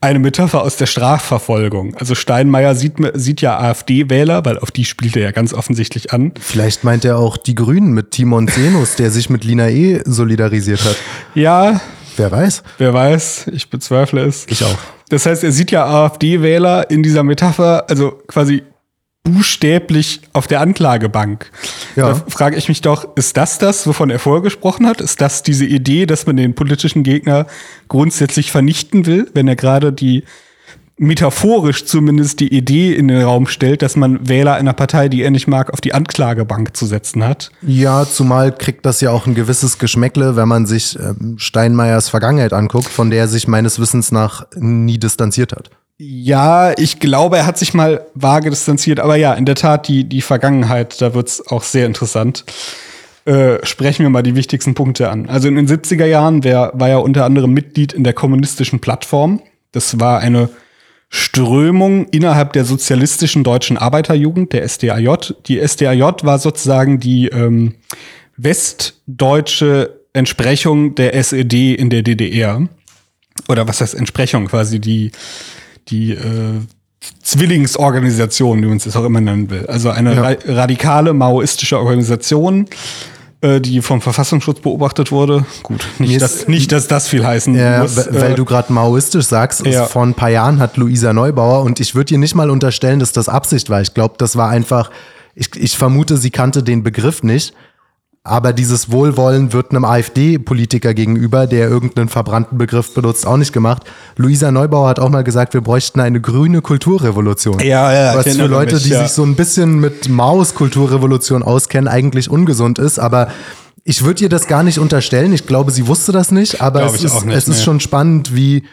eine Metapher aus der Strafverfolgung. Also Steinmeier sieht, sieht ja AfD-Wähler, weil auf die spielt er ja ganz offensichtlich an. Vielleicht meint er auch die Grünen mit Timon Zenus, der sich mit Lina E. solidarisiert hat. Ja. Wer weiß? Wer weiß, ich bezweifle es. Ich auch. Das heißt, er sieht ja AfD-Wähler in dieser Metapher, also quasi buchstäblich auf der Anklagebank. Ja. Da frage ich mich doch, ist das das, wovon er vorher gesprochen hat? Ist das diese Idee, dass man den politischen Gegner grundsätzlich vernichten will, wenn er gerade die metaphorisch zumindest die Idee in den Raum stellt, dass man Wähler einer Partei, die er nicht mag, auf die Anklagebank zu setzen hat. Ja, zumal kriegt das ja auch ein gewisses Geschmäckle, wenn man sich ähm, Steinmeiers Vergangenheit anguckt, von der er sich meines Wissens nach nie distanziert hat. Ja, ich glaube, er hat sich mal vage distanziert, aber ja, in der Tat, die, die Vergangenheit, da wird's auch sehr interessant. Äh, sprechen wir mal die wichtigsten Punkte an. Also in den 70er Jahren wär, war er unter anderem Mitglied in der kommunistischen Plattform. Das war eine Strömung innerhalb der sozialistischen deutschen Arbeiterjugend, der SDAJ. Die SDAJ war sozusagen die ähm, westdeutsche Entsprechung der SED in der DDR. Oder was heißt Entsprechung? Quasi die die äh, Zwillingsorganisation, wie man es auch immer nennen will. Also eine ja. ra radikale maoistische Organisation, die vom Verfassungsschutz beobachtet wurde. Gut, nicht, dass, nicht dass das viel heißen ja, muss. Weil äh, du gerade maoistisch sagst, ja. vor ein paar Jahren hat Luisa Neubauer, und ich würde ihr nicht mal unterstellen, dass das Absicht war. Ich glaube, das war einfach, ich, ich vermute, sie kannte den Begriff nicht aber dieses Wohlwollen wird einem AfD-Politiker gegenüber, der irgendeinen verbrannten Begriff benutzt, auch nicht gemacht. Luisa Neubauer hat auch mal gesagt, wir bräuchten eine grüne Kulturrevolution. Ja, ja. Was für Leute, mich, die ja. sich so ein bisschen mit Maus Kulturrevolution auskennen, eigentlich ungesund ist. Aber ich würde ihr das gar nicht unterstellen. Ich glaube, sie wusste das nicht. Aber es, ist, nicht, es ist schon spannend, wie,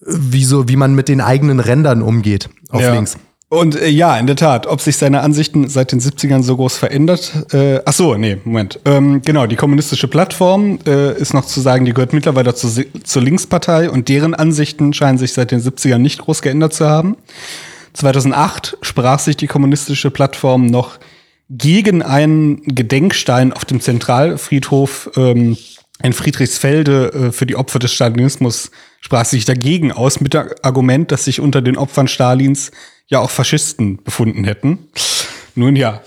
wie, so, wie man mit den eigenen Rändern umgeht auf ja. links. Und äh, ja, in der Tat, ob sich seine Ansichten seit den 70ern so groß verändert. Äh, ach so, nee, Moment. Ähm, genau, die kommunistische Plattform äh, ist noch zu sagen, die gehört mittlerweile zu, zur Linkspartei und deren Ansichten scheinen sich seit den 70ern nicht groß geändert zu haben. 2008 sprach sich die kommunistische Plattform noch gegen einen Gedenkstein auf dem Zentralfriedhof ähm, in Friedrichsfelde äh, für die Opfer des Stalinismus sprach sich dagegen aus mit dem Argument, dass sich unter den Opfern Stalins ja auch Faschisten befunden hätten. Nun ja.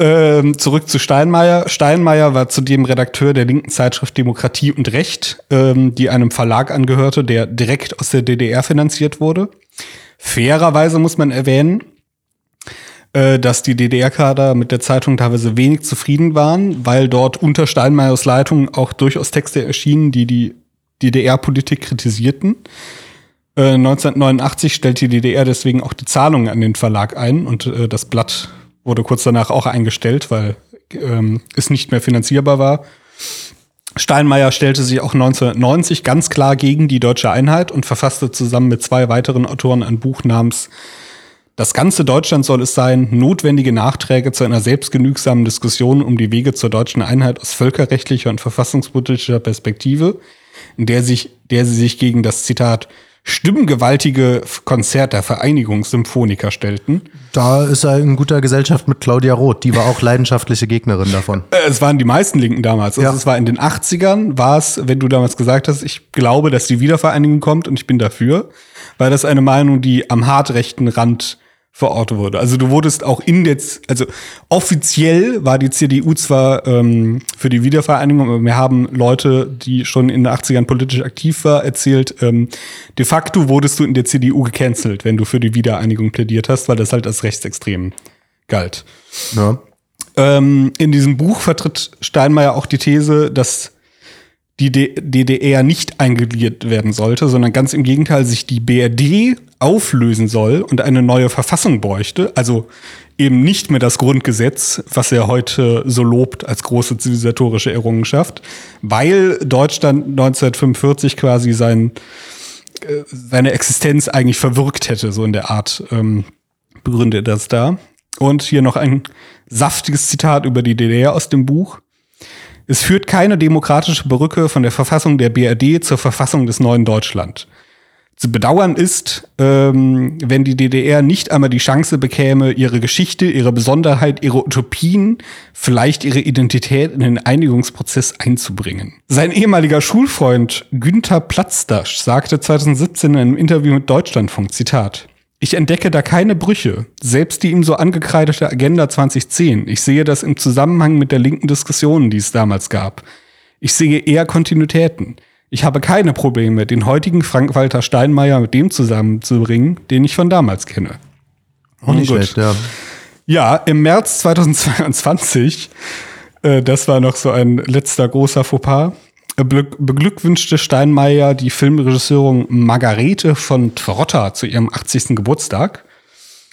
Ähm, zurück zu Steinmeier. Steinmeier war zudem Redakteur der linken Zeitschrift Demokratie und Recht, ähm, die einem Verlag angehörte, der direkt aus der DDR finanziert wurde. Fairerweise muss man erwähnen, äh, dass die DDR-Kader mit der Zeitung teilweise wenig zufrieden waren, weil dort unter Steinmeiers Leitung auch durchaus Texte erschienen, die die DDR-Politik kritisierten. 1989 äh, stellte die DDR deswegen auch die Zahlungen an den Verlag ein und äh, das Blatt wurde kurz danach auch eingestellt, weil ähm, es nicht mehr finanzierbar war. Steinmeier stellte sich auch 1990 ganz klar gegen die deutsche Einheit und verfasste zusammen mit zwei weiteren Autoren ein Buch namens Das ganze Deutschland soll es sein, notwendige Nachträge zu einer selbstgenügsamen Diskussion um die Wege zur deutschen Einheit aus völkerrechtlicher und verfassungspolitischer Perspektive, in der sich, der sie sich gegen das Zitat stimmgewaltige Konzert der Vereinigung Symphoniker stellten. Da ist er in guter Gesellschaft mit Claudia Roth, die war auch leidenschaftliche Gegnerin davon. Äh, es waren die meisten Linken damals. Also ja. es war in den 80ern, war es, wenn du damals gesagt hast, ich glaube, dass die Wiedervereinigung kommt und ich bin dafür, war das eine Meinung, die am hartrechten Rand verortet wurde. Also du wurdest auch in der, also offiziell war die CDU zwar ähm, für die Wiedervereinigung, aber wir haben Leute, die schon in den 80ern politisch aktiv war, erzählt, ähm, de facto wurdest du in der CDU gecancelt, wenn du für die Wiedereinigung plädiert hast, weil das halt als rechtsextrem galt. Ja. Ähm, in diesem Buch vertritt Steinmeier auch die These, dass die DDR nicht eingegliedert werden sollte, sondern ganz im Gegenteil sich die BRD auflösen soll und eine neue Verfassung bräuchte, also eben nicht mehr das Grundgesetz, was er heute so lobt als große zivilisatorische Errungenschaft, weil Deutschland 1945 quasi sein, äh, seine Existenz eigentlich verwirkt hätte, so in der Art ähm, begründet das da. Und hier noch ein saftiges Zitat über die DDR aus dem Buch. Es führt keine demokratische Brücke von der Verfassung der BRD zur Verfassung des neuen Deutschland. Zu bedauern ist, ähm, wenn die DDR nicht einmal die Chance bekäme, ihre Geschichte, ihre Besonderheit, ihre Utopien, vielleicht ihre Identität in den Einigungsprozess einzubringen. Sein ehemaliger Schulfreund Günther Platzdasch sagte 2017 in einem Interview mit Deutschlandfunk, Zitat, ich entdecke da keine Brüche, selbst die ihm so angekreidete Agenda 2010. Ich sehe das im Zusammenhang mit der linken Diskussion, die es damals gab. Ich sehe eher Kontinuitäten. Ich habe keine Probleme, den heutigen Frank-Walter Steinmeier mit dem zusammenzubringen, den ich von damals kenne. Auch nicht schlecht, ja. Ja, im März 2022, äh, das war noch so ein letzter großer Fauxpas, beglückwünschte Steinmeier die Filmregisseurin Margarete von Trotter zu ihrem 80. Geburtstag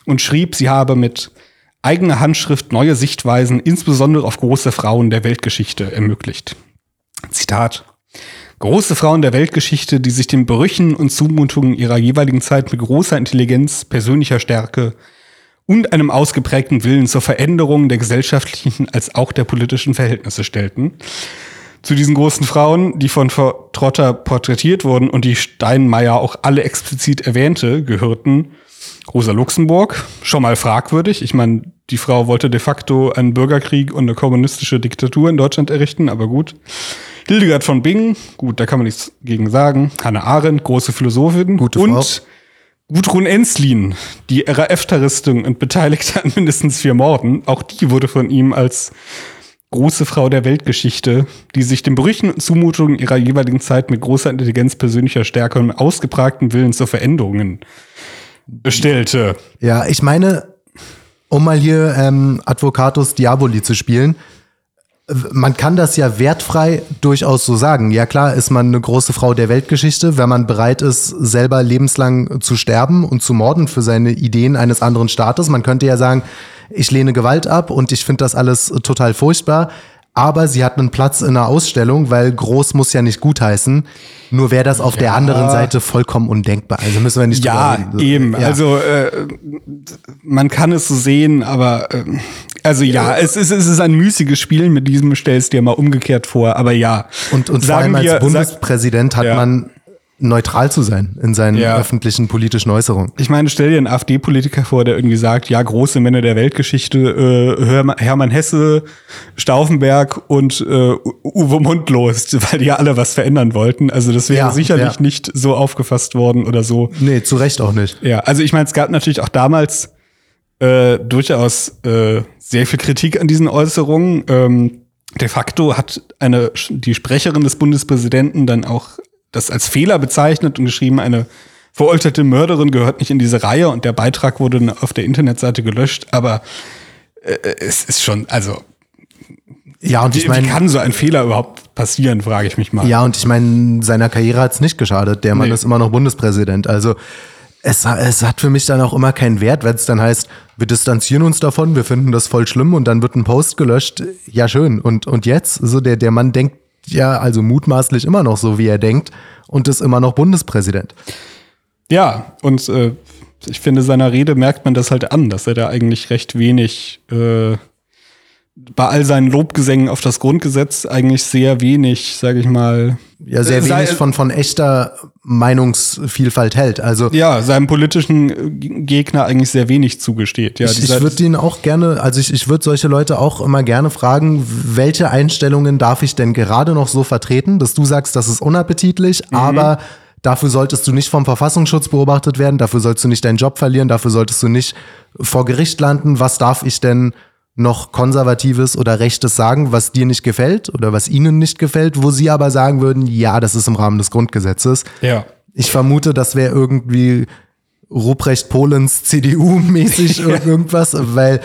und schrieb, sie habe mit eigener Handschrift neue Sichtweisen, insbesondere auf große Frauen der Weltgeschichte, ermöglicht. Zitat. Große Frauen der Weltgeschichte, die sich den Brüchen und Zumutungen ihrer jeweiligen Zeit mit großer Intelligenz, persönlicher Stärke und einem ausgeprägten Willen zur Veränderung der gesellschaftlichen als auch der politischen Verhältnisse stellten. Zu diesen großen Frauen, die von Trotter porträtiert wurden und die Steinmeier auch alle explizit erwähnte, gehörten Rosa Luxemburg, schon mal fragwürdig. Ich meine, die Frau wollte de facto einen Bürgerkrieg und eine kommunistische Diktatur in Deutschland errichten, aber gut. Hildegard von Bingen, gut, da kann man nichts gegen sagen. Hannah Arendt, große Philosophin. Gute und Frau. Gudrun Enslin, die RAF-Terroristin und Beteiligte an mindestens vier Morden. Auch die wurde von ihm als große Frau der Weltgeschichte, die sich den Brüchen und Zumutungen ihrer jeweiligen Zeit mit großer Intelligenz, persönlicher Stärke und ausgeprägten Willen zu Veränderungen bestellte. Ja, ich meine, um mal hier ähm, Advocatus Diaboli zu spielen, man kann das ja wertfrei durchaus so sagen. Ja klar ist man eine große Frau der Weltgeschichte, wenn man bereit ist, selber lebenslang zu sterben und zu morden für seine Ideen eines anderen Staates. Man könnte ja sagen, ich lehne Gewalt ab und ich finde das alles total furchtbar. aber sie hat einen Platz in einer Ausstellung, weil groß muss ja nicht gutheißen. Nur wäre das auf der anderen Seite vollkommen undenkbar. Also müssen wir nicht Ja, drüber reden. eben. Ja. Also äh, man kann es so sehen, aber äh, also ja, es ist, es ist ein müßiges Spiel. Mit diesem stellst dir mal umgekehrt vor. Aber ja. und, und vor Sagen allem als wir- Bundespräsident hat Ja. man neutral zu sein in seinen Ja. öffentlichen politischen Äußerungen. Ich meine, stell dir einen AfD-Politiker vor, der irgendwie sagt, ja, große Männer der Weltgeschichte, äh, Hermann Hesse, Stauffenberg und äh, Uwe Mundlos, [LAUGHS] weil die ja alle was verändern wollten. Also das wäre Ja, sicherlich ja. nicht so aufgefasst worden oder so. Nee, zu Recht auch nicht. Ja, also ich meine, es gab natürlich auch damals äh, durchaus äh, sehr viel Kritik an diesen Äußerungen. Ähm, de facto hat eine die Sprecherin des Bundespräsidenten dann auch das als Fehler bezeichnet und geschrieben, eine verurteilte Mörderin gehört nicht in diese Reihe und der Beitrag wurde auf der Internetseite gelöscht. Aber äh, es ist schon, also Ja, und ich meine, wie kann so ein Fehler überhaupt passieren, frage ich mich mal. ja, und ich meine, seiner Karriere hat's nicht geschadet. Der Mann Nee. ist immer noch Bundespräsident. Also es, es hat für mich dann auch immer keinen Wert, wenn es dann heißt, wir distanzieren uns davon, wir finden das voll schlimm und dann wird ein Post gelöscht. Ja, schön. Und, und jetzt, so der, der Mann denkt ja, also mutmaßlich immer noch so, wie er denkt und ist immer noch Bundespräsident. Ja, und äh, ich finde, seiner Rede merkt man das halt an, dass er da eigentlich recht wenig äh, bei all seinen Lobgesängen auf das Grundgesetz eigentlich sehr wenig, sage ich mal, Ja, sehr Äh, wenig von, von echter Meinungsvielfalt hält. Also ja, seinem politischen äh, Gegner eigentlich sehr wenig zugesteht. Ja, ich, ich würde ihn auch gerne, also ich, ich würde solche Leute auch immer gerne fragen, welche Einstellungen darf ich denn gerade noch so vertreten, dass du sagst, das ist unappetitlich, Mhm. aber dafür solltest du nicht vom Verfassungsschutz beobachtet werden, dafür sollst du nicht deinen Job verlieren, dafür solltest du nicht vor Gericht landen. Was darf ich denn noch Konservatives oder Rechtes sagen, was dir nicht gefällt oder was ihnen nicht gefällt, wo sie aber sagen würden, ja, das ist im Rahmen des Grundgesetzes. ja. Ich vermute, das wäre irgendwie Ruprecht Polens CDU-mäßig [LAUGHS] irgendwas, weil,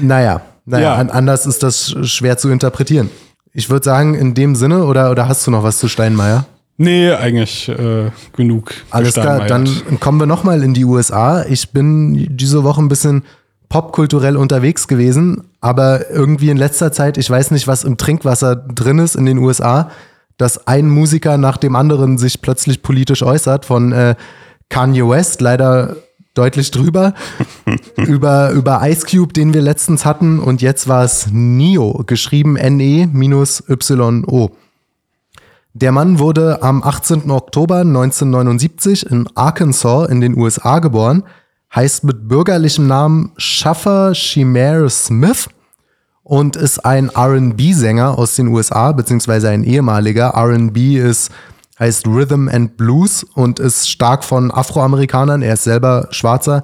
naja, naja, Ja. an, anders ist das sch- schwer zu interpretieren. Ich würde sagen, in dem Sinne, oder, oder hast du noch was zu Steinmeier? Nee, eigentlich äh, genug. Alles klar, dann kommen wir nochmal in die USA. Ich bin diese Woche ein bisschen popkulturell unterwegs gewesen, aber irgendwie in letzter Zeit, ich weiß nicht, was im Trinkwasser drin ist in den USA, dass ein Musiker nach dem anderen sich plötzlich politisch äußert, von äh, Kanye West, leider deutlich drüber, [LAUGHS] über, über Ice Cube, den wir letztens hatten, und jetzt war es Neo, geschrieben N-E-Y-O. Der Mann wurde am 18. Oktober 1979 in Arkansas in den USA geboren, heißt mit bürgerlichem Namen Shaffer Shimere Smith und ist ein R&B-Sänger aus den USA, beziehungsweise ein ehemaliger. R&B ist, heißt Rhythm and Blues und ist stark von Afroamerikanern, er ist selber Schwarzer,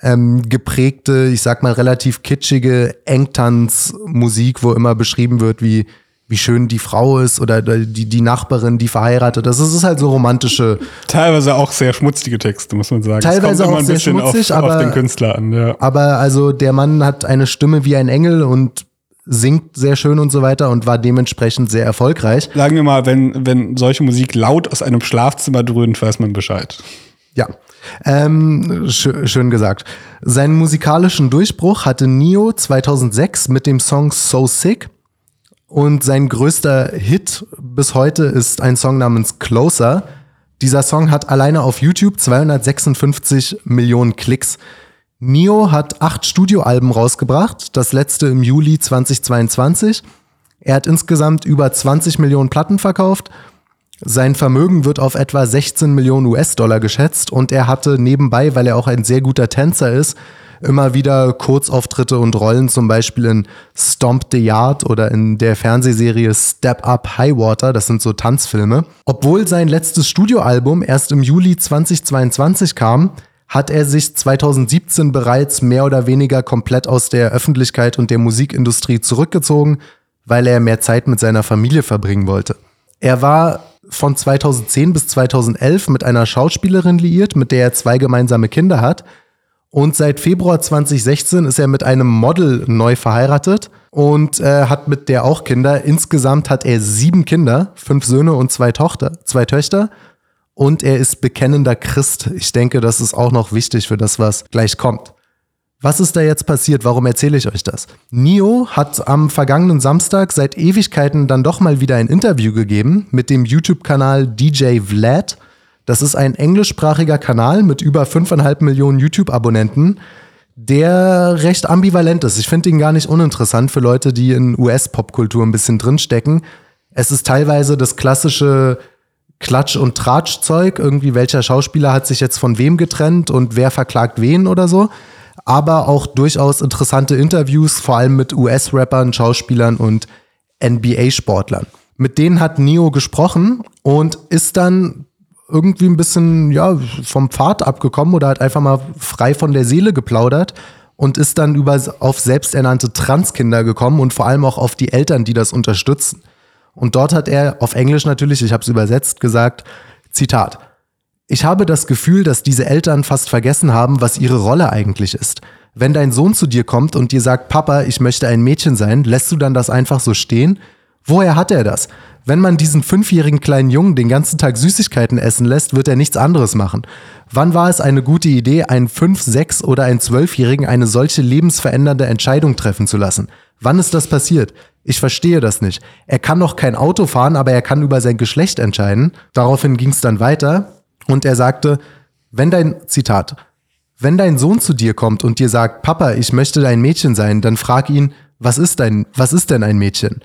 ähm, geprägte, ich sag mal relativ kitschige Engtanz-Musik, wo immer beschrieben wird, wie wie schön die Frau ist oder die, die Nachbarin, die verheiratet ist. Es ist halt so romantische Teilweise auch sehr schmutzige Texte, muss man sagen. Teilweise auch ein sehr schmutzig, auf, auf aber- den Künstler an. Ja. Aber also der Mann hat eine Stimme wie ein Engel und singt sehr schön und so weiter und war dementsprechend sehr erfolgreich. Sagen wir mal, wenn, wenn solche Musik laut aus einem Schlafzimmer dröhnt, weiß man Bescheid. Ja, ähm, schö- schön gesagt. Seinen musikalischen Durchbruch hatte Neo 2006 mit dem Song So Sick und sein größter Hit bis heute ist ein Song namens Closer. Dieser Song hat alleine auf YouTube 256 Millionen Klicks. Neo hat acht Studioalben rausgebracht, das letzte im Juli 2022. Er hat insgesamt über 20 Millionen Platten verkauft. Sein Vermögen wird auf etwa 16 Millionen US-Dollar geschätzt und er hatte nebenbei, weil er auch ein sehr guter Tänzer ist, immer wieder Kurzauftritte und Rollen, zum Beispiel in Stomp the Yard oder in der Fernsehserie Step Up High Water, das sind so Tanzfilme. Obwohl sein letztes Studioalbum erst im Juli 2022 kam, hat er sich 2017 bereits mehr oder weniger komplett aus der Öffentlichkeit und der Musikindustrie zurückgezogen, weil er mehr Zeit mit seiner Familie verbringen wollte. Er war von 2010 bis 2011 mit einer Schauspielerin liiert, mit der er zwei gemeinsame Kinder hat. Und seit Februar 2016 ist er mit einem Model neu verheiratet und äh, hat mit der auch Kinder. Insgesamt hat er sieben Kinder, fünf Söhne und zwei Tochter, zwei Töchter. Und er ist bekennender Christ. Ich denke, das ist auch noch wichtig für das, was gleich kommt. Was ist da jetzt passiert? Warum erzähle ich euch das? Nio hat am vergangenen Samstag seit Ewigkeiten dann doch mal wieder ein Interview gegeben mit dem YouTube-Kanal DJ Vlad. Das ist ein englischsprachiger Kanal mit über 5,5 Millionen YouTube-Abonnenten, der recht ambivalent ist. Ich finde ihn gar nicht uninteressant für Leute, die in US-Popkultur ein bisschen drinstecken. Es ist teilweise das klassische Klatsch- und Tratsch-Zeug. Irgendwie, welcher Schauspieler hat sich jetzt von wem getrennt und wer verklagt wen oder so aber auch durchaus interessante Interviews, vor allem mit US-Rappern, Schauspielern und NBA-Sportlern. Mit denen hat Neo gesprochen und ist dann irgendwie ein bisschen ja, vom Pfad abgekommen oder hat einfach mal frei von der Seele geplaudert und ist dann über, auf selbsternannte Transkinder gekommen und vor allem auch auf die Eltern, die das unterstützen. Und dort hat er auf Englisch natürlich, ich habe es übersetzt, gesagt, Zitat, ich habe das Gefühl, dass diese Eltern fast vergessen haben, was ihre Rolle eigentlich ist. Wenn dein Sohn zu dir kommt und dir sagt, Papa, ich möchte ein Mädchen sein, lässt du dann das einfach so stehen? Woher hat er das? Wenn man diesen fünfjährigen kleinen Jungen den ganzen Tag Süßigkeiten essen lässt, wird er nichts anderes machen. Wann war es eine gute Idee, einen fünf, sechs oder einen zwölfjährigen eine solche lebensverändernde Entscheidung treffen zu lassen? Wann ist das passiert? Ich verstehe das nicht. Er kann noch kein Auto fahren, aber er kann über sein Geschlecht entscheiden. Daraufhin ging es dann weiter. Und er sagte, wenn dein, Zitat, wenn dein Sohn zu dir kommt und dir sagt, Papa, ich möchte dein Mädchen sein, dann frag ihn, was ist dein, was ist denn ein Mädchen?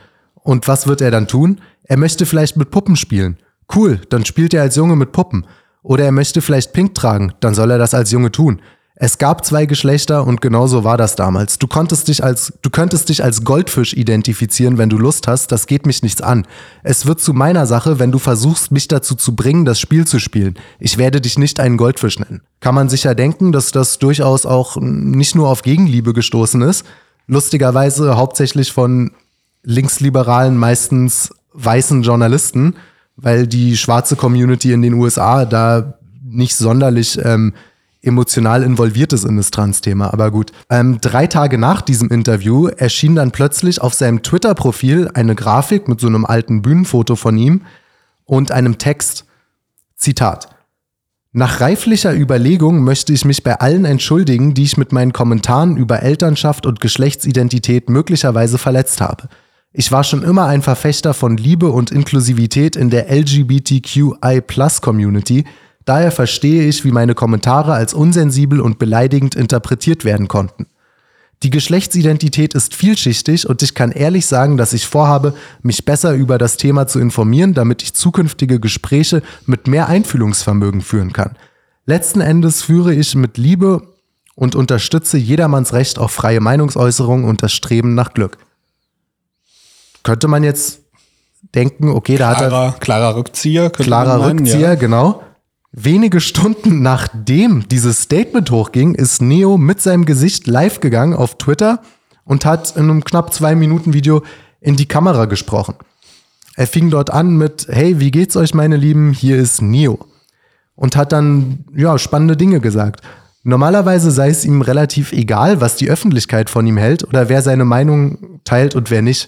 Und was wird er dann tun? Er möchte vielleicht mit Puppen spielen. Cool, dann spielt er als Junge mit Puppen. Oder er möchte vielleicht Pink tragen, dann soll er das als Junge tun. Es gab zwei Geschlechter und genauso war das damals. Du konntest dich als, du könntest dich als Goldfisch identifizieren, wenn du Lust hast. Das geht mich nichts an. Es wird zu meiner Sache, wenn du versuchst, mich dazu zu bringen, das Spiel zu spielen. Ich werde dich nicht einen Goldfisch nennen. Kann man sicher denken, dass das durchaus auch nicht nur auf Gegenliebe gestoßen ist. Lustigerweise hauptsächlich von linksliberalen, meistens weißen Journalisten, weil die schwarze Community in den USA da nicht sonderlich ähm, emotional involviert ist in das Trans-Thema. Aber gut. Ähm, drei Tage nach diesem Interview erschien dann plötzlich auf seinem Twitter-Profil eine Grafik mit so einem alten Bühnenfoto von ihm und einem Text. Zitat. Nach reiflicher Überlegung möchte ich mich bei allen entschuldigen, die ich mit meinen Kommentaren über Elternschaft und Geschlechtsidentität möglicherweise verletzt habe. Ich war schon immer ein Verfechter von Liebe und Inklusivität in der LGBTQI-Plus-Community, Daher verstehe ich, wie meine Kommentare als unsensibel und beleidigend interpretiert werden konnten. Die Geschlechtsidentität ist vielschichtig und ich kann ehrlich sagen, dass ich vorhabe, mich besser über das Thema zu informieren, damit ich zukünftige Gespräche mit mehr Einfühlungsvermögen führen kann. Letzten Endes führe ich mit Liebe und unterstütze jedermanns Recht auf freie Meinungsäußerung und das Streben nach Glück. Könnte man jetzt denken, okay, da klarer, hat er. Klarer Rückzieher. Klarer meinen, Rückzieher, ja. genau. Wenige Stunden [LAUGHS] nachdem dieses Statement hochging, ist Neo mit seinem Gesicht live gegangen auf Twitter und hat in einem knapp zwei Minuten Video in die Kamera gesprochen. Er fing dort an mit, hey, wie geht's euch, meine Lieben? Hier ist Neo. Und hat dann, ja, spannende Dinge gesagt. Normalerweise sei es ihm relativ egal, was die Öffentlichkeit von ihm hält oder wer seine Meinung teilt und wer nicht.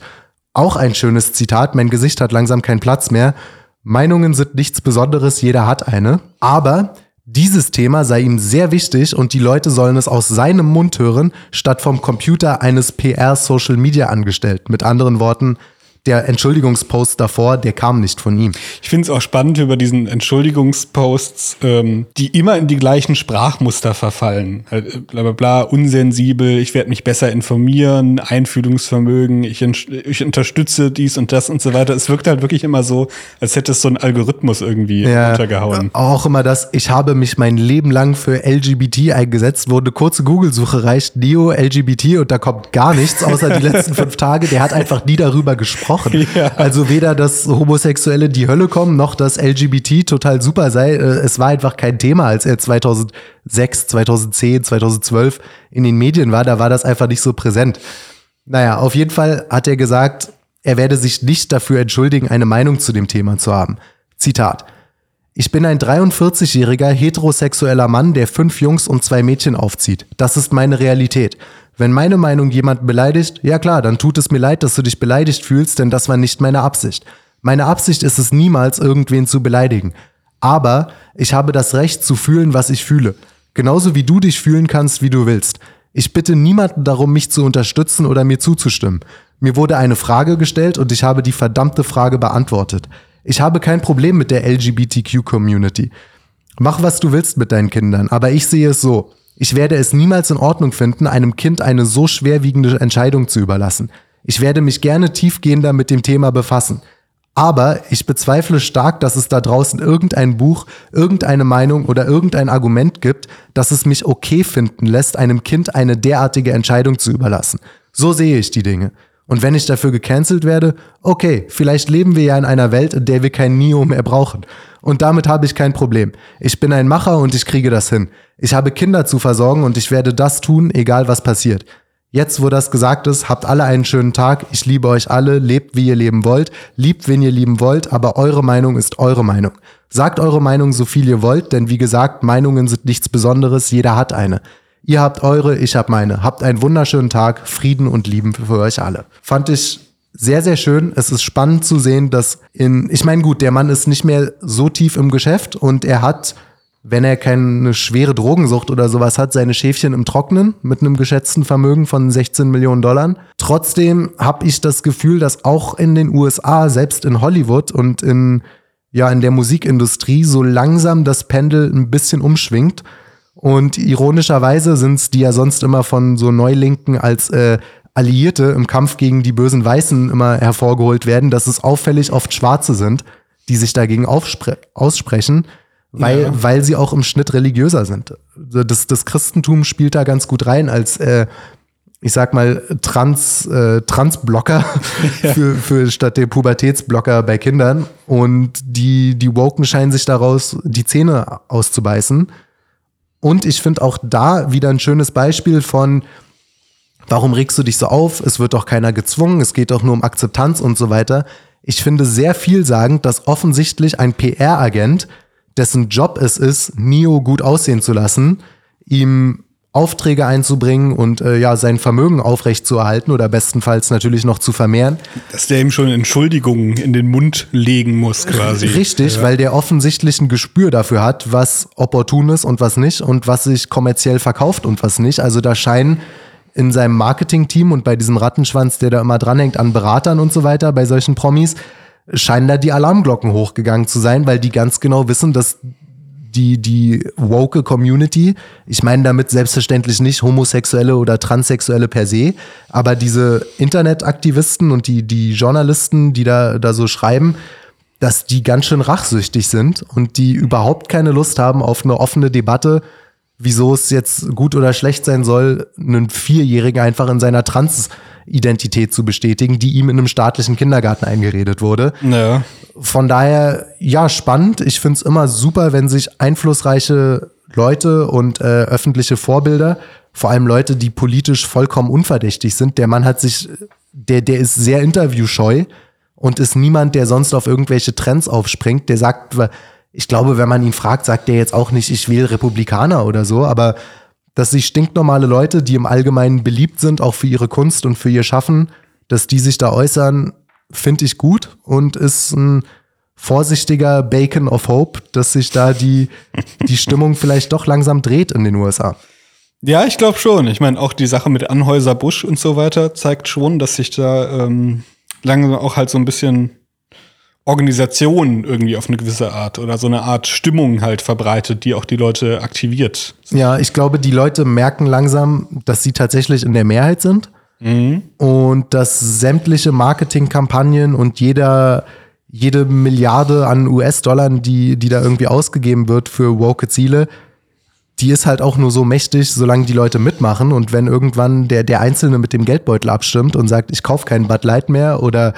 Auch ein schönes Zitat, mein Gesicht hat langsam keinen Platz mehr. Meinungen sind nichts Besonderes, jeder hat eine. Aber dieses Thema sei ihm sehr wichtig und die Leute sollen es aus seinem Mund hören, statt vom Computer eines PR-Social-Media-Angestellten. Mit anderen Worten, der Entschuldigungspost davor, der kam nicht von ihm. Ich finde es auch spannend über diesen Entschuldigungsposts, ähm, die immer in die gleichen Sprachmuster verfallen. Halt, äh, bla bla bla, unsensibel, ich werde mich besser informieren, Einfühlungsvermögen, ich, ich, unterstütze dies und das und so weiter. Es wirkt halt wirklich immer so, als hätte es so ein Algorithmus irgendwie ja, untergehauen. Auch immer das, ich habe mich mein Leben lang für LGBT eingesetzt, wo eine kurze Google-Suche reicht, Neo, LGBT und da kommt gar nichts, außer die letzten [LAUGHS] fünf Tage. Der hat einfach nie darüber gesprochen gesprochen. [LAUGHS] Ja. Also weder, dass Homosexuelle die Hölle kommen, noch dass LGBT total super sei. Äh, es war einfach kein Thema, als er 2006, 2010, 2012 in den Medien war. Da war das einfach nicht so präsent. Naja, auf jeden Fall hat er gesagt, er werde sich nicht dafür entschuldigen, eine Meinung zu dem Thema zu haben. Zitat. Ich bin ein 43-jähriger heterosexueller Mann, der fünf Jungs und zwei Mädchen aufzieht. Das ist meine Realität. Wenn meine Meinung jemanden beleidigt, ja klar, dann tut es mir leid, dass du dich beleidigt fühlst, denn das war nicht meine Absicht. Meine Absicht ist es niemals, irgendwen zu beleidigen. Aber ich habe das Recht zu fühlen, was ich fühle. Genauso wie du dich fühlen kannst, wie du willst. Ich bitte niemanden darum, mich zu unterstützen oder mir zuzustimmen. Mir wurde eine Frage gestellt und ich habe die verdammte Frage beantwortet. Ich habe kein Problem mit der LGBTQ-Community. Mach, was du willst mit deinen Kindern, aber ich sehe es so. Ich werde es niemals in Ordnung finden, einem Kind eine so schwerwiegende Entscheidung zu überlassen. Ich werde mich gerne tiefgehender mit dem Thema befassen. Aber ich bezweifle stark, dass es da draußen irgendein Buch, irgendeine Meinung oder irgendein Argument gibt, das es mich okay finden lässt, einem Kind eine derartige Entscheidung zu überlassen. So sehe ich die Dinge. Und wenn ich dafür gecancelt werde, okay, vielleicht leben wir ja in einer Welt, in der wir kein Neo mehr brauchen. Und damit habe ich kein Problem. Ich bin ein Macher und ich kriege das hin. Ich habe Kinder zu versorgen und ich werde das tun, egal was passiert. Jetzt, wo das gesagt ist, habt alle einen schönen Tag. Ich liebe euch alle. Lebt, wie ihr leben wollt. Liebt, wen ihr lieben wollt. Aber eure Meinung ist eure Meinung. Sagt eure Meinung so viel ihr wollt, denn wie gesagt, Meinungen sind nichts Besonderes. Jeder hat eine. Ihr habt eure, ich hab meine. Habt einen wunderschönen Tag, Frieden und Lieben für euch alle. Fand ich sehr, sehr schön. Es ist spannend zu sehen, dass in, ich meine, gut, der Mann ist nicht mehr so tief im Geschäft und er hat, wenn er keine schwere Drogensucht oder sowas hat, seine Schäfchen im Trocknen mit einem geschätzten Vermögen von 16 Millionen Dollar. Trotzdem habe ich das Gefühl, dass auch in den USA, selbst in Hollywood und in, ja, in der Musikindustrie so langsam das Pendel ein bisschen umschwingt und ironischerweise sind es, die ja sonst immer von so Neulinken als äh, Alliierte im Kampf gegen die bösen Weißen immer hervorgeholt werden, dass es auffällig oft Schwarze sind, die sich dagegen aussprechen, weil, ja. weil sie auch im Schnitt religiöser sind. Das, das Christentum spielt da ganz gut rein als, äh, ich sag mal, Trans, äh, Transblocker [LAUGHS] ja. für, für statt der Pubertätsblocker bei Kindern. Und die, die Woken scheinen sich daraus die Zähne auszubeißen und ich finde auch da wieder ein schönes Beispiel von, warum regst du dich so auf? Es wird doch keiner gezwungen, es geht doch nur um Akzeptanz und so weiter. Ich finde sehr vielsagend, dass offensichtlich ein PR-Agent, dessen Job es ist, Nio gut aussehen zu lassen, ihm Aufträge einzubringen und äh, ja sein Vermögen aufrechtzuerhalten oder bestenfalls natürlich noch zu vermehren. Dass der ihm schon Entschuldigungen in den Mund legen muss quasi. Richtig, ja. weil der offensichtlich ein Gespür dafür hat, was opportun ist und was nicht und was sich kommerziell verkauft und was nicht. Also da scheinen in seinem Marketing-Team und bei diesem Rattenschwanz, der da immer dranhängt an Beratern und so weiter, bei solchen Promis, scheinen da die Alarmglocken hochgegangen zu sein, weil die ganz genau wissen, dass die, die woke Community, ich meine damit selbstverständlich nicht Homosexuelle oder Transsexuelle per se, aber diese Internetaktivisten und die, die Journalisten, die da, da so schreiben, dass die ganz schön rachsüchtig sind und die überhaupt keine Lust haben auf eine offene Debatte, wieso es jetzt gut oder schlecht sein soll, einen Vierjährigen einfach in seiner Transidentität zu bestätigen, die ihm in einem staatlichen Kindergarten eingeredet wurde. Ja. Von daher, ja, spannend. Ich finde es immer super, wenn sich einflussreiche Leute und äh, öffentliche Vorbilder, vor allem Leute, die politisch vollkommen unverdächtig sind, der Mann hat sich, der, der ist sehr interviewscheu und ist niemand, der sonst auf irgendwelche Trends aufspringt, der sagt, ich glaube, wenn man ihn fragt, sagt er jetzt auch nicht, ich wähle Republikaner oder so, aber dass sich stinknormale Leute, die im Allgemeinen beliebt sind, auch für ihre Kunst und für ihr Schaffen, dass die sich da äußern, finde ich gut und ist ein vorsichtiger Bacon of Hope, dass sich da die, die Stimmung vielleicht doch langsam dreht in den USA. Ja, ich glaube schon. Ich meine, auch die Sache mit Anhäuser Busch und so weiter zeigt schon, dass sich da ähm, langsam auch halt so ein bisschen Organisation irgendwie auf eine gewisse Art oder so eine Art Stimmung halt verbreitet, die auch die Leute aktiviert. Ja, ich glaube, die Leute merken langsam, dass sie tatsächlich in der Mehrheit sind mhm. und dass sämtliche Marketingkampagnen und jeder jede Milliarde an US-Dollar, die, die da irgendwie ausgegeben wird für woke Ziele, die ist halt auch nur so mächtig, solange die Leute mitmachen. Und wenn irgendwann der, der Einzelne mit dem Geldbeutel abstimmt und sagt, ich kaufe keinen Bud Light mehr oder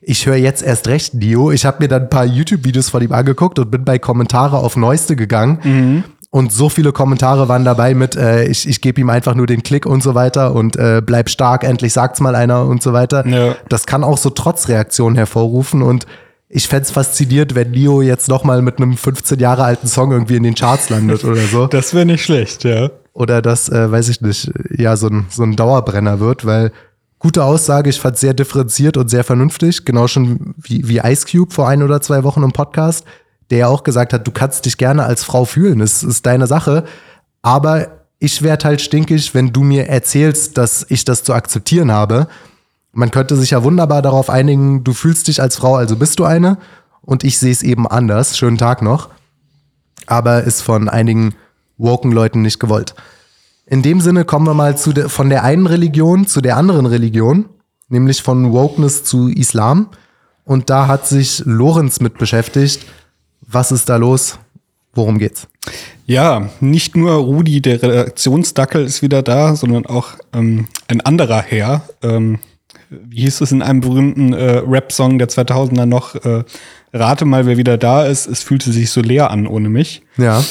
ich höre jetzt erst recht Dio. Ich habe mir dann ein paar YouTube-Videos von ihm angeguckt und bin bei Kommentare auf Neueste gegangen. Mhm. Und so viele Kommentare waren dabei mit, äh, ich, ich gebe ihm einfach nur den Klick und so weiter und äh, bleib stark, endlich sagt's mal einer und so weiter. Ja. Das kann auch so Trotzreaktionen hervorrufen und ich fände es fasziniert, wenn Nio jetzt nochmal mit einem 15 Jahre alten Song irgendwie in den Charts landet oder so. [LAUGHS] Das wäre nicht schlecht, ja. Oder das, äh, weiß ich nicht, ja, so ein, so ein Dauerbrenner wird, weil gute Aussage. Ich fand sehr differenziert und sehr vernünftig. Genau schon wie, wie Ice Cube vor ein oder zwei Wochen im Podcast, der ja auch gesagt hat, du kannst dich gerne als Frau fühlen. Das ist deine Sache. Aber ich werde halt stinkig, wenn du mir erzählst, dass ich das zu akzeptieren habe. Man könnte sich ja wunderbar darauf einigen, du fühlst dich als Frau, also bist du eine. Und ich sehe es eben anders. Schönen Tag noch. Aber ist von einigen woken Leuten nicht gewollt. In dem Sinne kommen wir mal der, von der einen Religion zu der anderen Religion, nämlich von Wokeness zu Islam. Und da hat sich Lorenz mit beschäftigt. Was ist da los? Worum geht's? Ja, nicht nur Rudi, der Redaktionsdackel, ist wieder da, sondern auch ähm, ein anderer Herr. Ähm, wie hieß es in einem berühmten äh, Rap-Song der 2000er noch? Äh, rate mal, wer wieder da ist. Es fühlte sich so leer an ohne mich. Ja.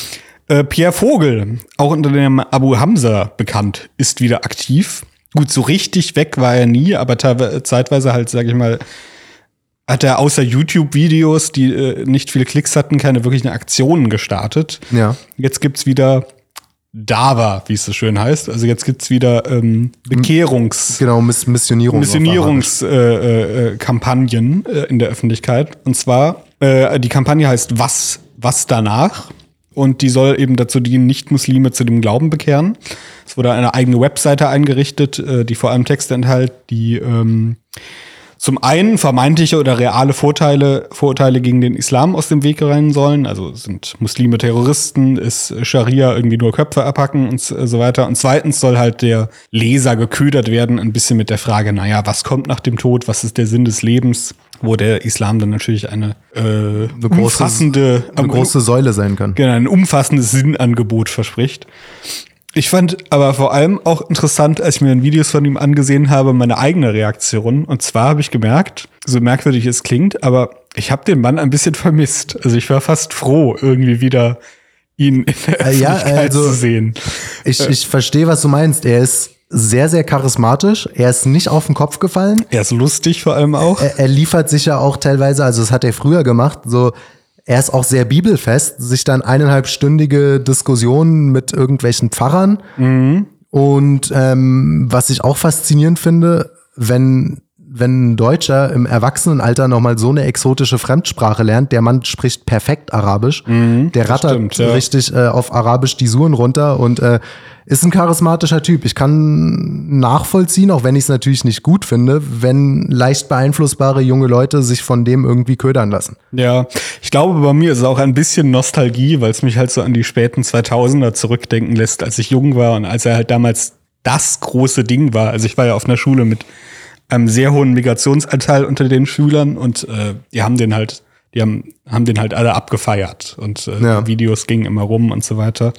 Äh, Pierre Vogel, auch unter dem Abu Hamza bekannt, ist wieder aktiv. Gut, so richtig weg war er nie, aber zeitweise halt, sag ich mal, hat er außer YouTube-Videos, die äh, nicht viele Klicks hatten, keine wirklichen Aktionen gestartet. Ja. Jetzt gibt's wieder Dava, wie es so schön heißt. Also jetzt gibt's wieder ähm, Bekehrungs... Genau, Miss Missionierung. Missionierungskampagnen äh, äh, äh, in der Öffentlichkeit. Und zwar, äh, die Kampagne heißt Was, was danach? Und die soll eben dazu dienen, Nicht-Muslime zu dem Glauben bekehren. Es wurde eine eigene Webseite eingerichtet, äh, die vor allem Texte enthält, die ähm, zum einen vermeintliche oder reale Vorteile, Vorurteile gegen den Islam aus dem Weg rennen sollen. Also sind Muslime Terroristen, ist Scharia irgendwie nur Köpfe abhacken und so weiter. Und zweitens soll halt der Leser geködert werden, ein bisschen mit der Frage, naja, was kommt nach dem Tod? Was ist der Sinn des Lebens? Wo der Islam dann natürlich eine, äh, eine große, umfassende, eine große Säule sein kann. Genau, ein umfassendes Sinnangebot verspricht. Ich fand aber vor allem auch interessant, als ich mir Videos von ihm angesehen habe, meine eigene Reaktion. Und zwar habe ich gemerkt, so merkwürdig es klingt, aber ich habe den Mann ein bisschen [LAUGHS] vermisst. Also ich war fast froh, irgendwie wieder ihn in der Öffentlichkeit ja, also, zu sehen. Ich, ich verstehe, was du meinst. Er ist sehr, sehr charismatisch. Er ist nicht auf den Kopf gefallen. Er ist lustig vor allem auch. Er, er liefert sich ja auch teilweise, also das hat er früher gemacht, so er ist auch sehr bibelfest, sich dann eineinhalbstündige Diskussionen mit irgendwelchen Pfarrern. Mhm. Und ähm, was ich auch faszinierend finde, wenn wenn ein Deutscher im Erwachsenenalter nochmal so eine exotische Fremdsprache lernt, der Mann spricht perfekt Arabisch, mhm, der rattert stimmt, ja. richtig äh, auf Arabisch die Suren runter und äh, ist ein charismatischer Typ. Ich kann nachvollziehen, auch wenn ich es natürlich nicht gut finde, wenn leicht beeinflussbare junge Leute sich von dem irgendwie ködern lassen. Ja, ich glaube, bei mir ist es auch ein bisschen Nostalgie, weil es mich halt so an die späten 2000er zurückdenken lässt, als ich jung war und als er halt damals das große Ding war. Also ich war ja auf einer Schule mit einem sehr hohen Migrationsanteil unter den Schülern und äh, die haben den halt die haben, haben den halt alle abgefeiert und äh, ja. Videos gingen immer rum und so weiter.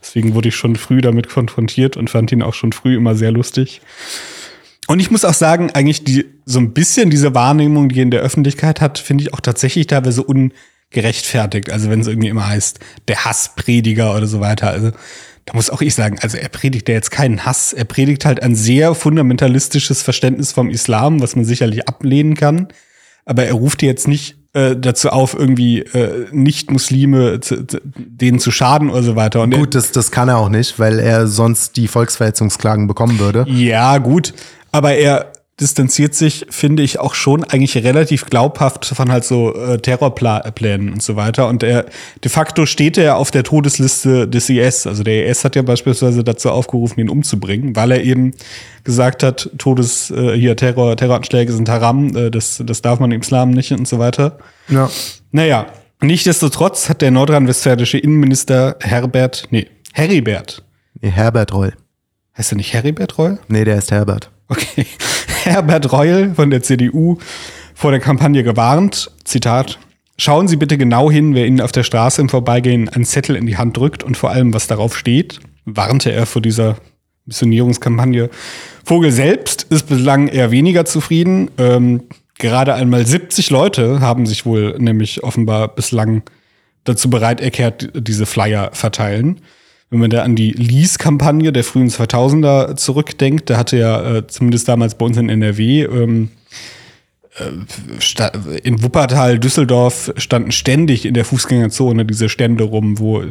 Deswegen wurde ich schon früh damit konfrontiert und fand ihn auch schon früh immer sehr lustig. Und ich muss auch sagen, eigentlich die, so ein bisschen diese Wahrnehmung, die er in der Öffentlichkeit hat, finde ich auch tatsächlich teilweise ungerechtfertigt. Also wenn es irgendwie immer heißt, der Hassprediger oder so weiter. Also da muss auch ich sagen, also er predigt ja jetzt keinen Hass. Er predigt halt ein sehr fundamentalistisches Verständnis vom Islam, was man sicherlich ablehnen kann. Aber er ruft jetzt nicht äh, dazu auf, irgendwie äh, Nicht-Muslime zu, zu, denen zu schaden oder so weiter. Und gut, das, das kann er auch nicht, weil er sonst die Volksverhetzungsklagen bekommen würde. Ja, gut. Aber er distanziert sich, finde ich, auch schon eigentlich relativ glaubhaft von halt so äh, Terrorplänen und so weiter. Und er de facto steht er auf der Todesliste des IS. Also der IS hat ja beispielsweise dazu aufgerufen, ihn umzubringen, weil er eben gesagt hat, Todes, äh, hier Terror, Terroranschläge sind haram, äh, das, das darf man im Islam nicht und so weiter. Ja. Naja, nichtsdestotrotz hat der nordrhein-westfälische Innenminister Herbert, nee, Heribert. Nee, Herbert Reul. Heißt er nicht Heribert Reul? Nee, der ist Herbert. Okay. Herbert Reul von der CDU vor der Kampagne gewarnt. Zitat. Schauen Sie bitte genau hin, wer Ihnen auf der Straße im Vorbeigehen einen Zettel in die Hand drückt und vor allem, was darauf steht, warnte er vor dieser Missionierungskampagne. Vogel selbst ist bislang eher weniger zufrieden. Ähm, gerade einmal 70 Leute haben sich wohl nämlich offenbar bislang dazu bereit erklärt, diese Flyer verteilen wenn man da an die Lease-Kampagne der frühen 2000er zurückdenkt, da hatte ja äh, zumindest damals bei uns in NRW ähm, äh, in Wuppertal, Düsseldorf standen ständig in der Fußgängerzone diese Stände rum, wo äh,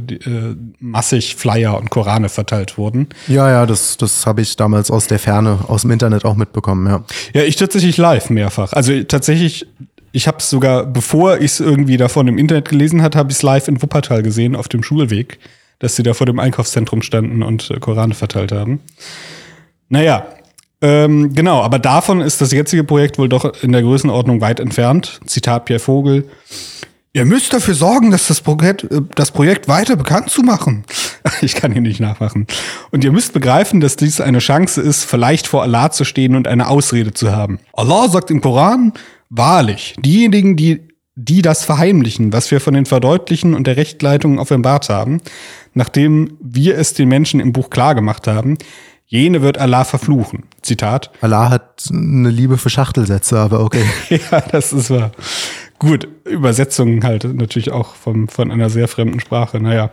massig Flyer und Korane verteilt wurden. Ja, ja, das, das habe ich damals aus der Ferne, aus dem Internet auch mitbekommen, ja. Ja, ich tatsächlich live mehrfach. Also tatsächlich, ich habe es sogar, bevor ich es irgendwie davon im Internet gelesen hat, habe ich es live in Wuppertal gesehen, auf dem Schulweg dass sie da vor dem Einkaufszentrum standen und äh, Korane verteilt haben. Naja, ähm, genau, aber davon ist das jetzige Projekt wohl doch in der Größenordnung weit entfernt. Zitat Pierre Vogel. Ihr müsst dafür sorgen, dass das Projekt, äh, das Projekt weiter bekannt zu machen. [LAUGHS] Ich kann ihn nicht nachmachen. Und ihr müsst begreifen, dass dies eine Chance ist, vielleicht vor Allah zu stehen und eine Ausrede zu haben. Allah sagt im Koran, wahrlich, diejenigen, die, die das verheimlichen, was wir von den Verdeutlichen und der Rechtleitung offenbart haben, nachdem wir es den Menschen im Buch klargemacht haben, jene wird Allah verfluchen. Zitat. Allah hat eine Liebe für Schachtelsätze, aber okay. [LAUGHS] ja, das ist wahr. Gut, Übersetzungen halt natürlich auch vom, von einer sehr fremden Sprache. Naja.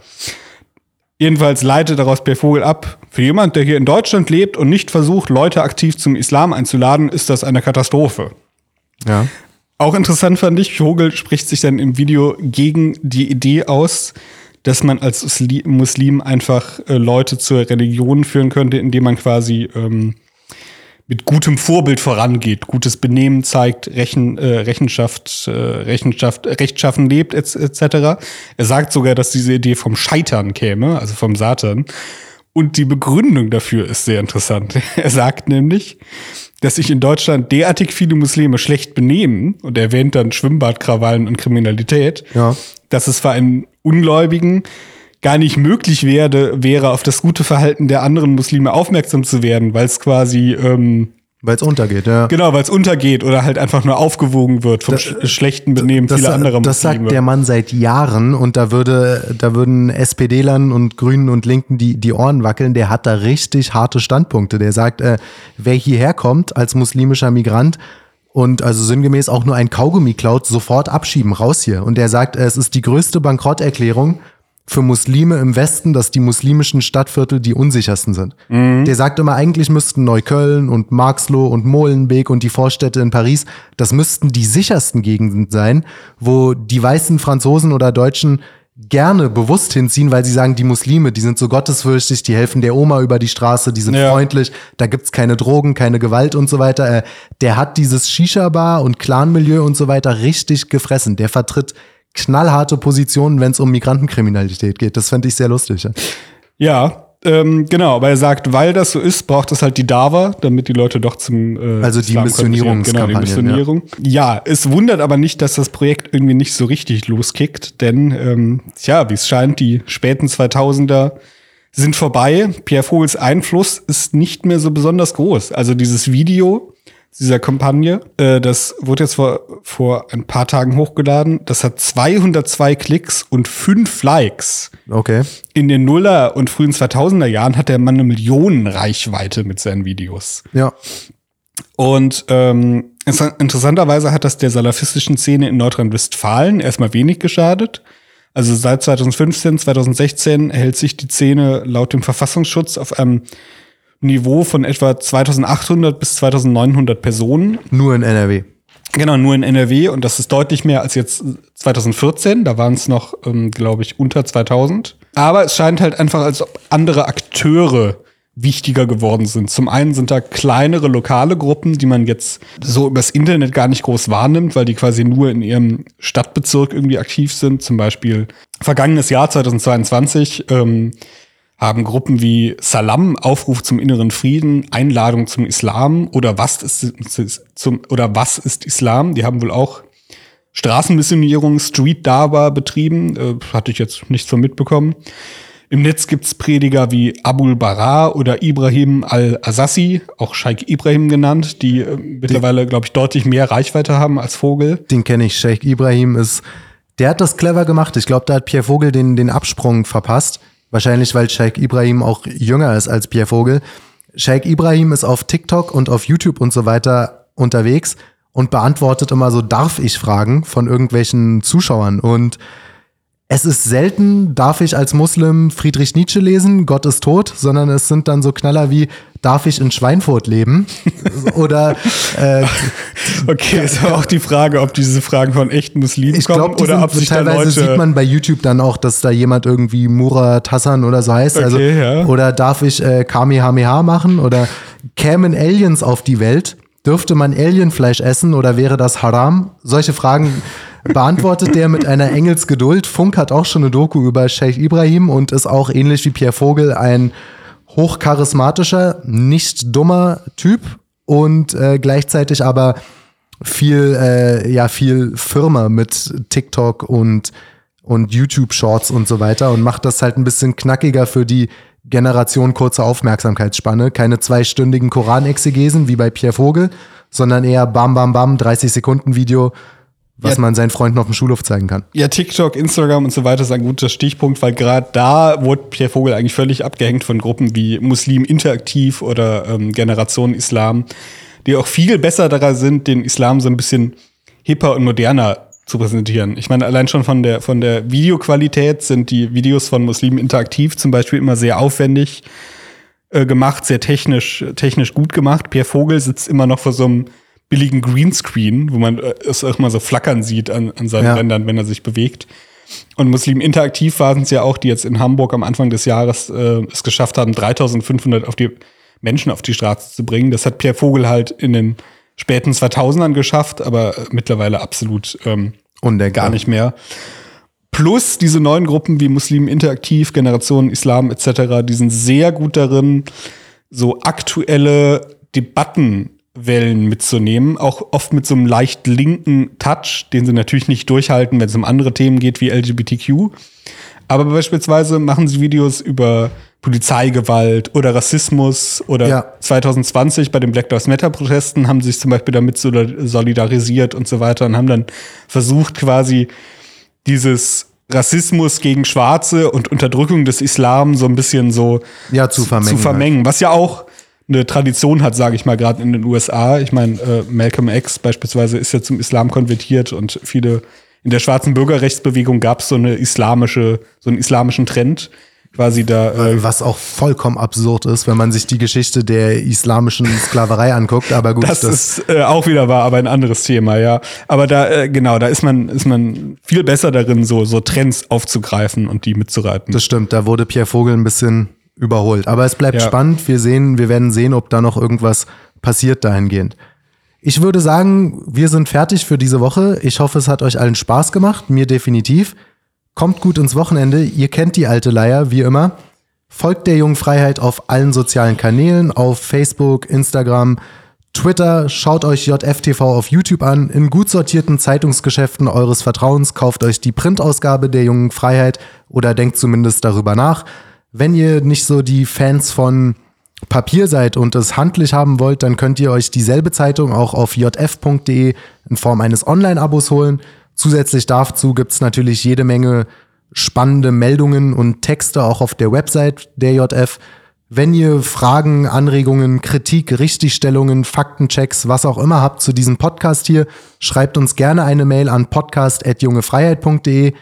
Jedenfalls leitet daraus Per Vogel ab. Für jemand, der hier in Deutschland lebt und nicht versucht, Leute aktiv zum Islam einzuladen, ist das eine Katastrophe. Ja. Auch interessant fand ich, Vogel spricht sich dann im Video gegen die Idee aus, dass man als Muslim einfach äh, Leute zur Religion führen könnte, indem man quasi ähm, mit gutem Vorbild vorangeht, gutes Benehmen zeigt, Rechen, äh, Rechenschaft, äh, Rechenschaft, Rechtschaffen lebt, etc. Er sagt sogar, dass diese Idee vom Scheitern käme, also vom Satan. Und die Begründung dafür ist sehr interessant. [LAUGHS] Er sagt nämlich, dass sich in Deutschland derartig viele Muslime schlecht benehmen und erwähnt dann Schwimmbadkrawallen und Kriminalität, Ja. dass es für einen Ungläubigen gar nicht möglich wäre, wäre auf das gute Verhalten der anderen Muslime aufmerksam zu werden, weil es quasi ähm, Weil es untergeht, ja. genau, weil es untergeht oder halt einfach nur aufgewogen wird vom sch schlechten Benehmen Das, vieler anderer das Muslime. sagt der Mann seit Jahren und da würde, da würden SPD-Lern und Grünen und Linken die, die Ohren wackeln. Der hat da richtig harte Standpunkte. Der sagt, äh, wer hierher kommt als muslimischer Migrant und also sinngemäß auch nur ein Kaugummi klaut, sofort abschieben, raus hier. Und er sagt, äh, es ist die größte Bankrotterklärung für Muslime im Westen, dass die muslimischen Stadtviertel die unsichersten sind. Der sagt immer, eigentlich müssten Neukölln und Marxloh und Molenbeek und die Vorstädte in Paris, das müssten die sichersten Gegenden sein, wo die weißen Franzosen oder Deutschen gerne bewusst hinziehen, weil sie sagen, die Muslime, die sind so gottesfürchtig, die helfen der Oma über die Straße, die sind Ja. freundlich, da gibt's keine Drogen, keine Gewalt und so weiter. Äh, Der hat dieses Shisha-Bar und Clan-Milieu und so weiter richtig gefressen. Der vertritt knallharte Positionen, wenn es um Migrantenkriminalität geht. Das fände ich sehr lustig. Ja. ja, ähm, genau, aber er sagt, weil das so ist, braucht es halt die Dava, damit die Leute doch zum äh, Also die konvertieren. Genau, die Missionierung. Ja. es wundert aber nicht, dass das Projekt irgendwie nicht so richtig loskickt, denn ähm, tja, wie es scheint, die späten 2000er sind vorbei. Pierre Vogels Einfluss ist nicht mehr so besonders groß. Also dieses Video dieser Kampagne, äh, das wurde jetzt vor, vor ein paar Tagen hochgeladen. Das hat 202 Klicks und 5 Likes. Okay. In den Nuller- und frühen 2000er Jahren hat der Mann eine Millionenreichweite mit seinen Videos. Ja. Und ähm, es- interessanterweise hat das der salafistischen Szene in Nordrhein-Westfalen erstmal wenig geschadet. Also seit 2015, 2016 hält sich die Szene laut dem Verfassungsschutz auf einem Niveau von etwa 2800 bis 2900 Personen. Nur in NRW. Genau, nur in NRW und das ist deutlich mehr als jetzt 2014. Da waren es noch, ähm, glaube ich, unter 2000. Aber es scheint halt einfach, als ob andere Akteure wichtiger geworden sind. Zum einen sind da kleinere lokale Gruppen, die man jetzt so übers Internet gar nicht groß wahrnimmt, weil die quasi nur in ihrem Stadtbezirk irgendwie aktiv sind. Zum Beispiel vergangenes Jahr 2022 ähm, haben Gruppen wie Salam, Aufruf zum inneren Frieden, Einladung zum Islam oder was ist zum oder was ist Islam? Die haben wohl auch Straßenmissionierung, Street Dawa betrieben, äh, hatte ich jetzt nicht so mitbekommen. Im Netz gibt's Prediger wie Abul Bara oder Ibrahim al-Asassi, auch Sheikh Ibrahim genannt, die äh, mittlerweile, glaube ich, deutlich mehr Reichweite haben als Vogel. Den kenne ich. Sheikh Ibrahim ist, der hat das clever gemacht. Ich glaube, da hat Pierre Vogel den, den Absprung verpasst. Wahrscheinlich, weil Sheikh Ibrahim auch jünger ist als Pierre Vogel. Sheikh Ibrahim ist auf TikTok und auf YouTube und so weiter unterwegs und beantwortet immer so darf ich Fragen von irgendwelchen Zuschauern und es ist selten, darf ich als Muslim Friedrich Nietzsche lesen, Gott ist tot, sondern es sind dann so Knaller wie, darf ich in Schweinfurt leben? [LAUGHS] Oder äh, Okay, ist aber auch die Frage, ob diese Fragen von echten Muslimen ich kommen glaube, oder ob sich da teilweise Leute. sieht man bei YouTube dann auch, dass da jemand irgendwie Murat Hassan oder so heißt. also, Okay, ja. Oder darf ich äh, Kamehameha machen? Oder kämen Aliens auf die Welt? Dürfte man Alienfleisch essen oder wäre das haram? Solche Fragen beantwortet der mit einer Engelsgeduld. Funk hat auch schon eine Doku über Sheikh Ibrahim und ist auch ähnlich wie Pierre Vogel ein hochcharismatischer, nicht dummer Typ und äh, gleichzeitig aber viel, äh, ja, viel Firma mit TikTok und, und YouTube Shorts und so weiter und macht das halt ein bisschen knackiger für die Generation kurze Aufmerksamkeitsspanne. Keine zweistündigen Koranexegesen wie bei Pierre Vogel, sondern eher bam, bam, bam, 30 Sekunden Video, was Ja. man seinen Freunden auf dem Schulhof zeigen kann. Ja, TikTok, Instagram und so weiter ist ein guter Stichpunkt, weil gerade da wurde Pierre Vogel eigentlich völlig abgehängt von Gruppen wie Muslim Interaktiv oder ähm, Generation Islam, die auch viel besser daran sind, den Islam so ein bisschen hipper und moderner zu präsentieren. Ich meine, allein schon von der, von der Videoqualität sind die Videos von Muslim Interaktiv zum Beispiel immer sehr aufwendig äh, gemacht, sehr technisch, technisch gut gemacht. Pierre Vogel sitzt immer noch vor so einem billigen Greenscreen, wo man äh, es auch mal so flackern sieht an, an seinen Ja. Rändern, wenn er sich bewegt. Und Muslim Interaktiv waren es ja auch, die jetzt in Hamburg am Anfang des Jahres äh, es geschafft haben, 3500 auf die Menschen auf die Straße zu bringen. Das hat Pierre Vogel halt in den späten 2000ern geschafft, aber äh, mittlerweile absolut ähm, Undenkbar. gar nicht mehr. Plus diese neuen Gruppen wie Muslim Interaktiv, Generation Islam etc., die sind sehr gut darin, so aktuelle Debattenwellen mitzunehmen, auch oft mit so einem leicht linken Touch, den sie natürlich nicht durchhalten, wenn es um andere Themen geht wie LGBTQ. Aber beispielsweise machen sie Videos über Polizeigewalt oder Rassismus oder Ja. 2020 bei den Black Lives Matter Protesten haben sie sich zum Beispiel damit solid- solidarisiert und so weiter und haben dann versucht quasi dieses Rassismus gegen Schwarze und Unterdrückung des Islam so ein bisschen so Ja, zu vermengen zu vermengen was ja auch eine Tradition hat, sage ich mal, gerade in den USA. Ich meine, äh, Malcolm X beispielsweise ist ja zum Islam konvertiert und viele in der schwarzen Bürgerrechtsbewegung gab es so eine islamische, so einen islamischen Trend, quasi da. Äh, Was auch vollkommen absurd ist, wenn man sich die Geschichte der islamischen Sklaverei anguckt. Aber gut, das, ist äh, auch wieder wahr, aber ein anderes Thema, ja. Aber da, äh, genau, da ist man, ist man viel besser darin, so, so Trends aufzugreifen und die mitzureiten. Das stimmt, da wurde Pierre Vogel ein bisschen überholt. Aber es bleibt Ja. spannend. Wir sehen, wir werden sehen, ob da noch irgendwas passiert dahingehend. Ich würde sagen, wir sind fertig für diese Woche. Ich hoffe, es hat euch allen Spaß gemacht. Mir definitiv. Kommt gut ins Wochenende. Ihr kennt die alte Leier, wie immer. Folgt der jungen Freiheit auf allen sozialen Kanälen, auf Facebook, Instagram, Twitter. Schaut euch JFTV auf YouTube an. In gut sortierten Zeitungsgeschäften eures Vertrauens kauft euch die Printausgabe der jungen Freiheit oder denkt zumindest darüber nach. Wenn ihr nicht so die Fans von Papier seid und es handlich haben wollt, dann könnt ihr euch dieselbe Zeitung auch auf jf.de in Form eines Online-Abos holen. Zusätzlich dazu gibt's natürlich jede Menge spannende Meldungen und Texte auch auf der Website der JF. Wenn ihr Fragen, Anregungen, Kritik, Richtigstellungen, Faktenchecks, was auch immer habt zu diesem Podcast hier, schreibt uns gerne eine Mail an podcast.jungefreiheit.de.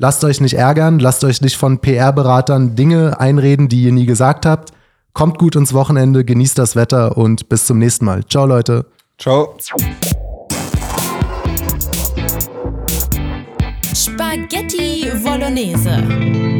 Lasst euch nicht ärgern, lasst euch nicht von PR-Beratern Dinge einreden, die ihr nie gesagt habt. Kommt gut ins Wochenende, genießt das Wetter und bis zum nächsten Mal. Ciao, Leute. Ciao. Spaghetti Bolognese.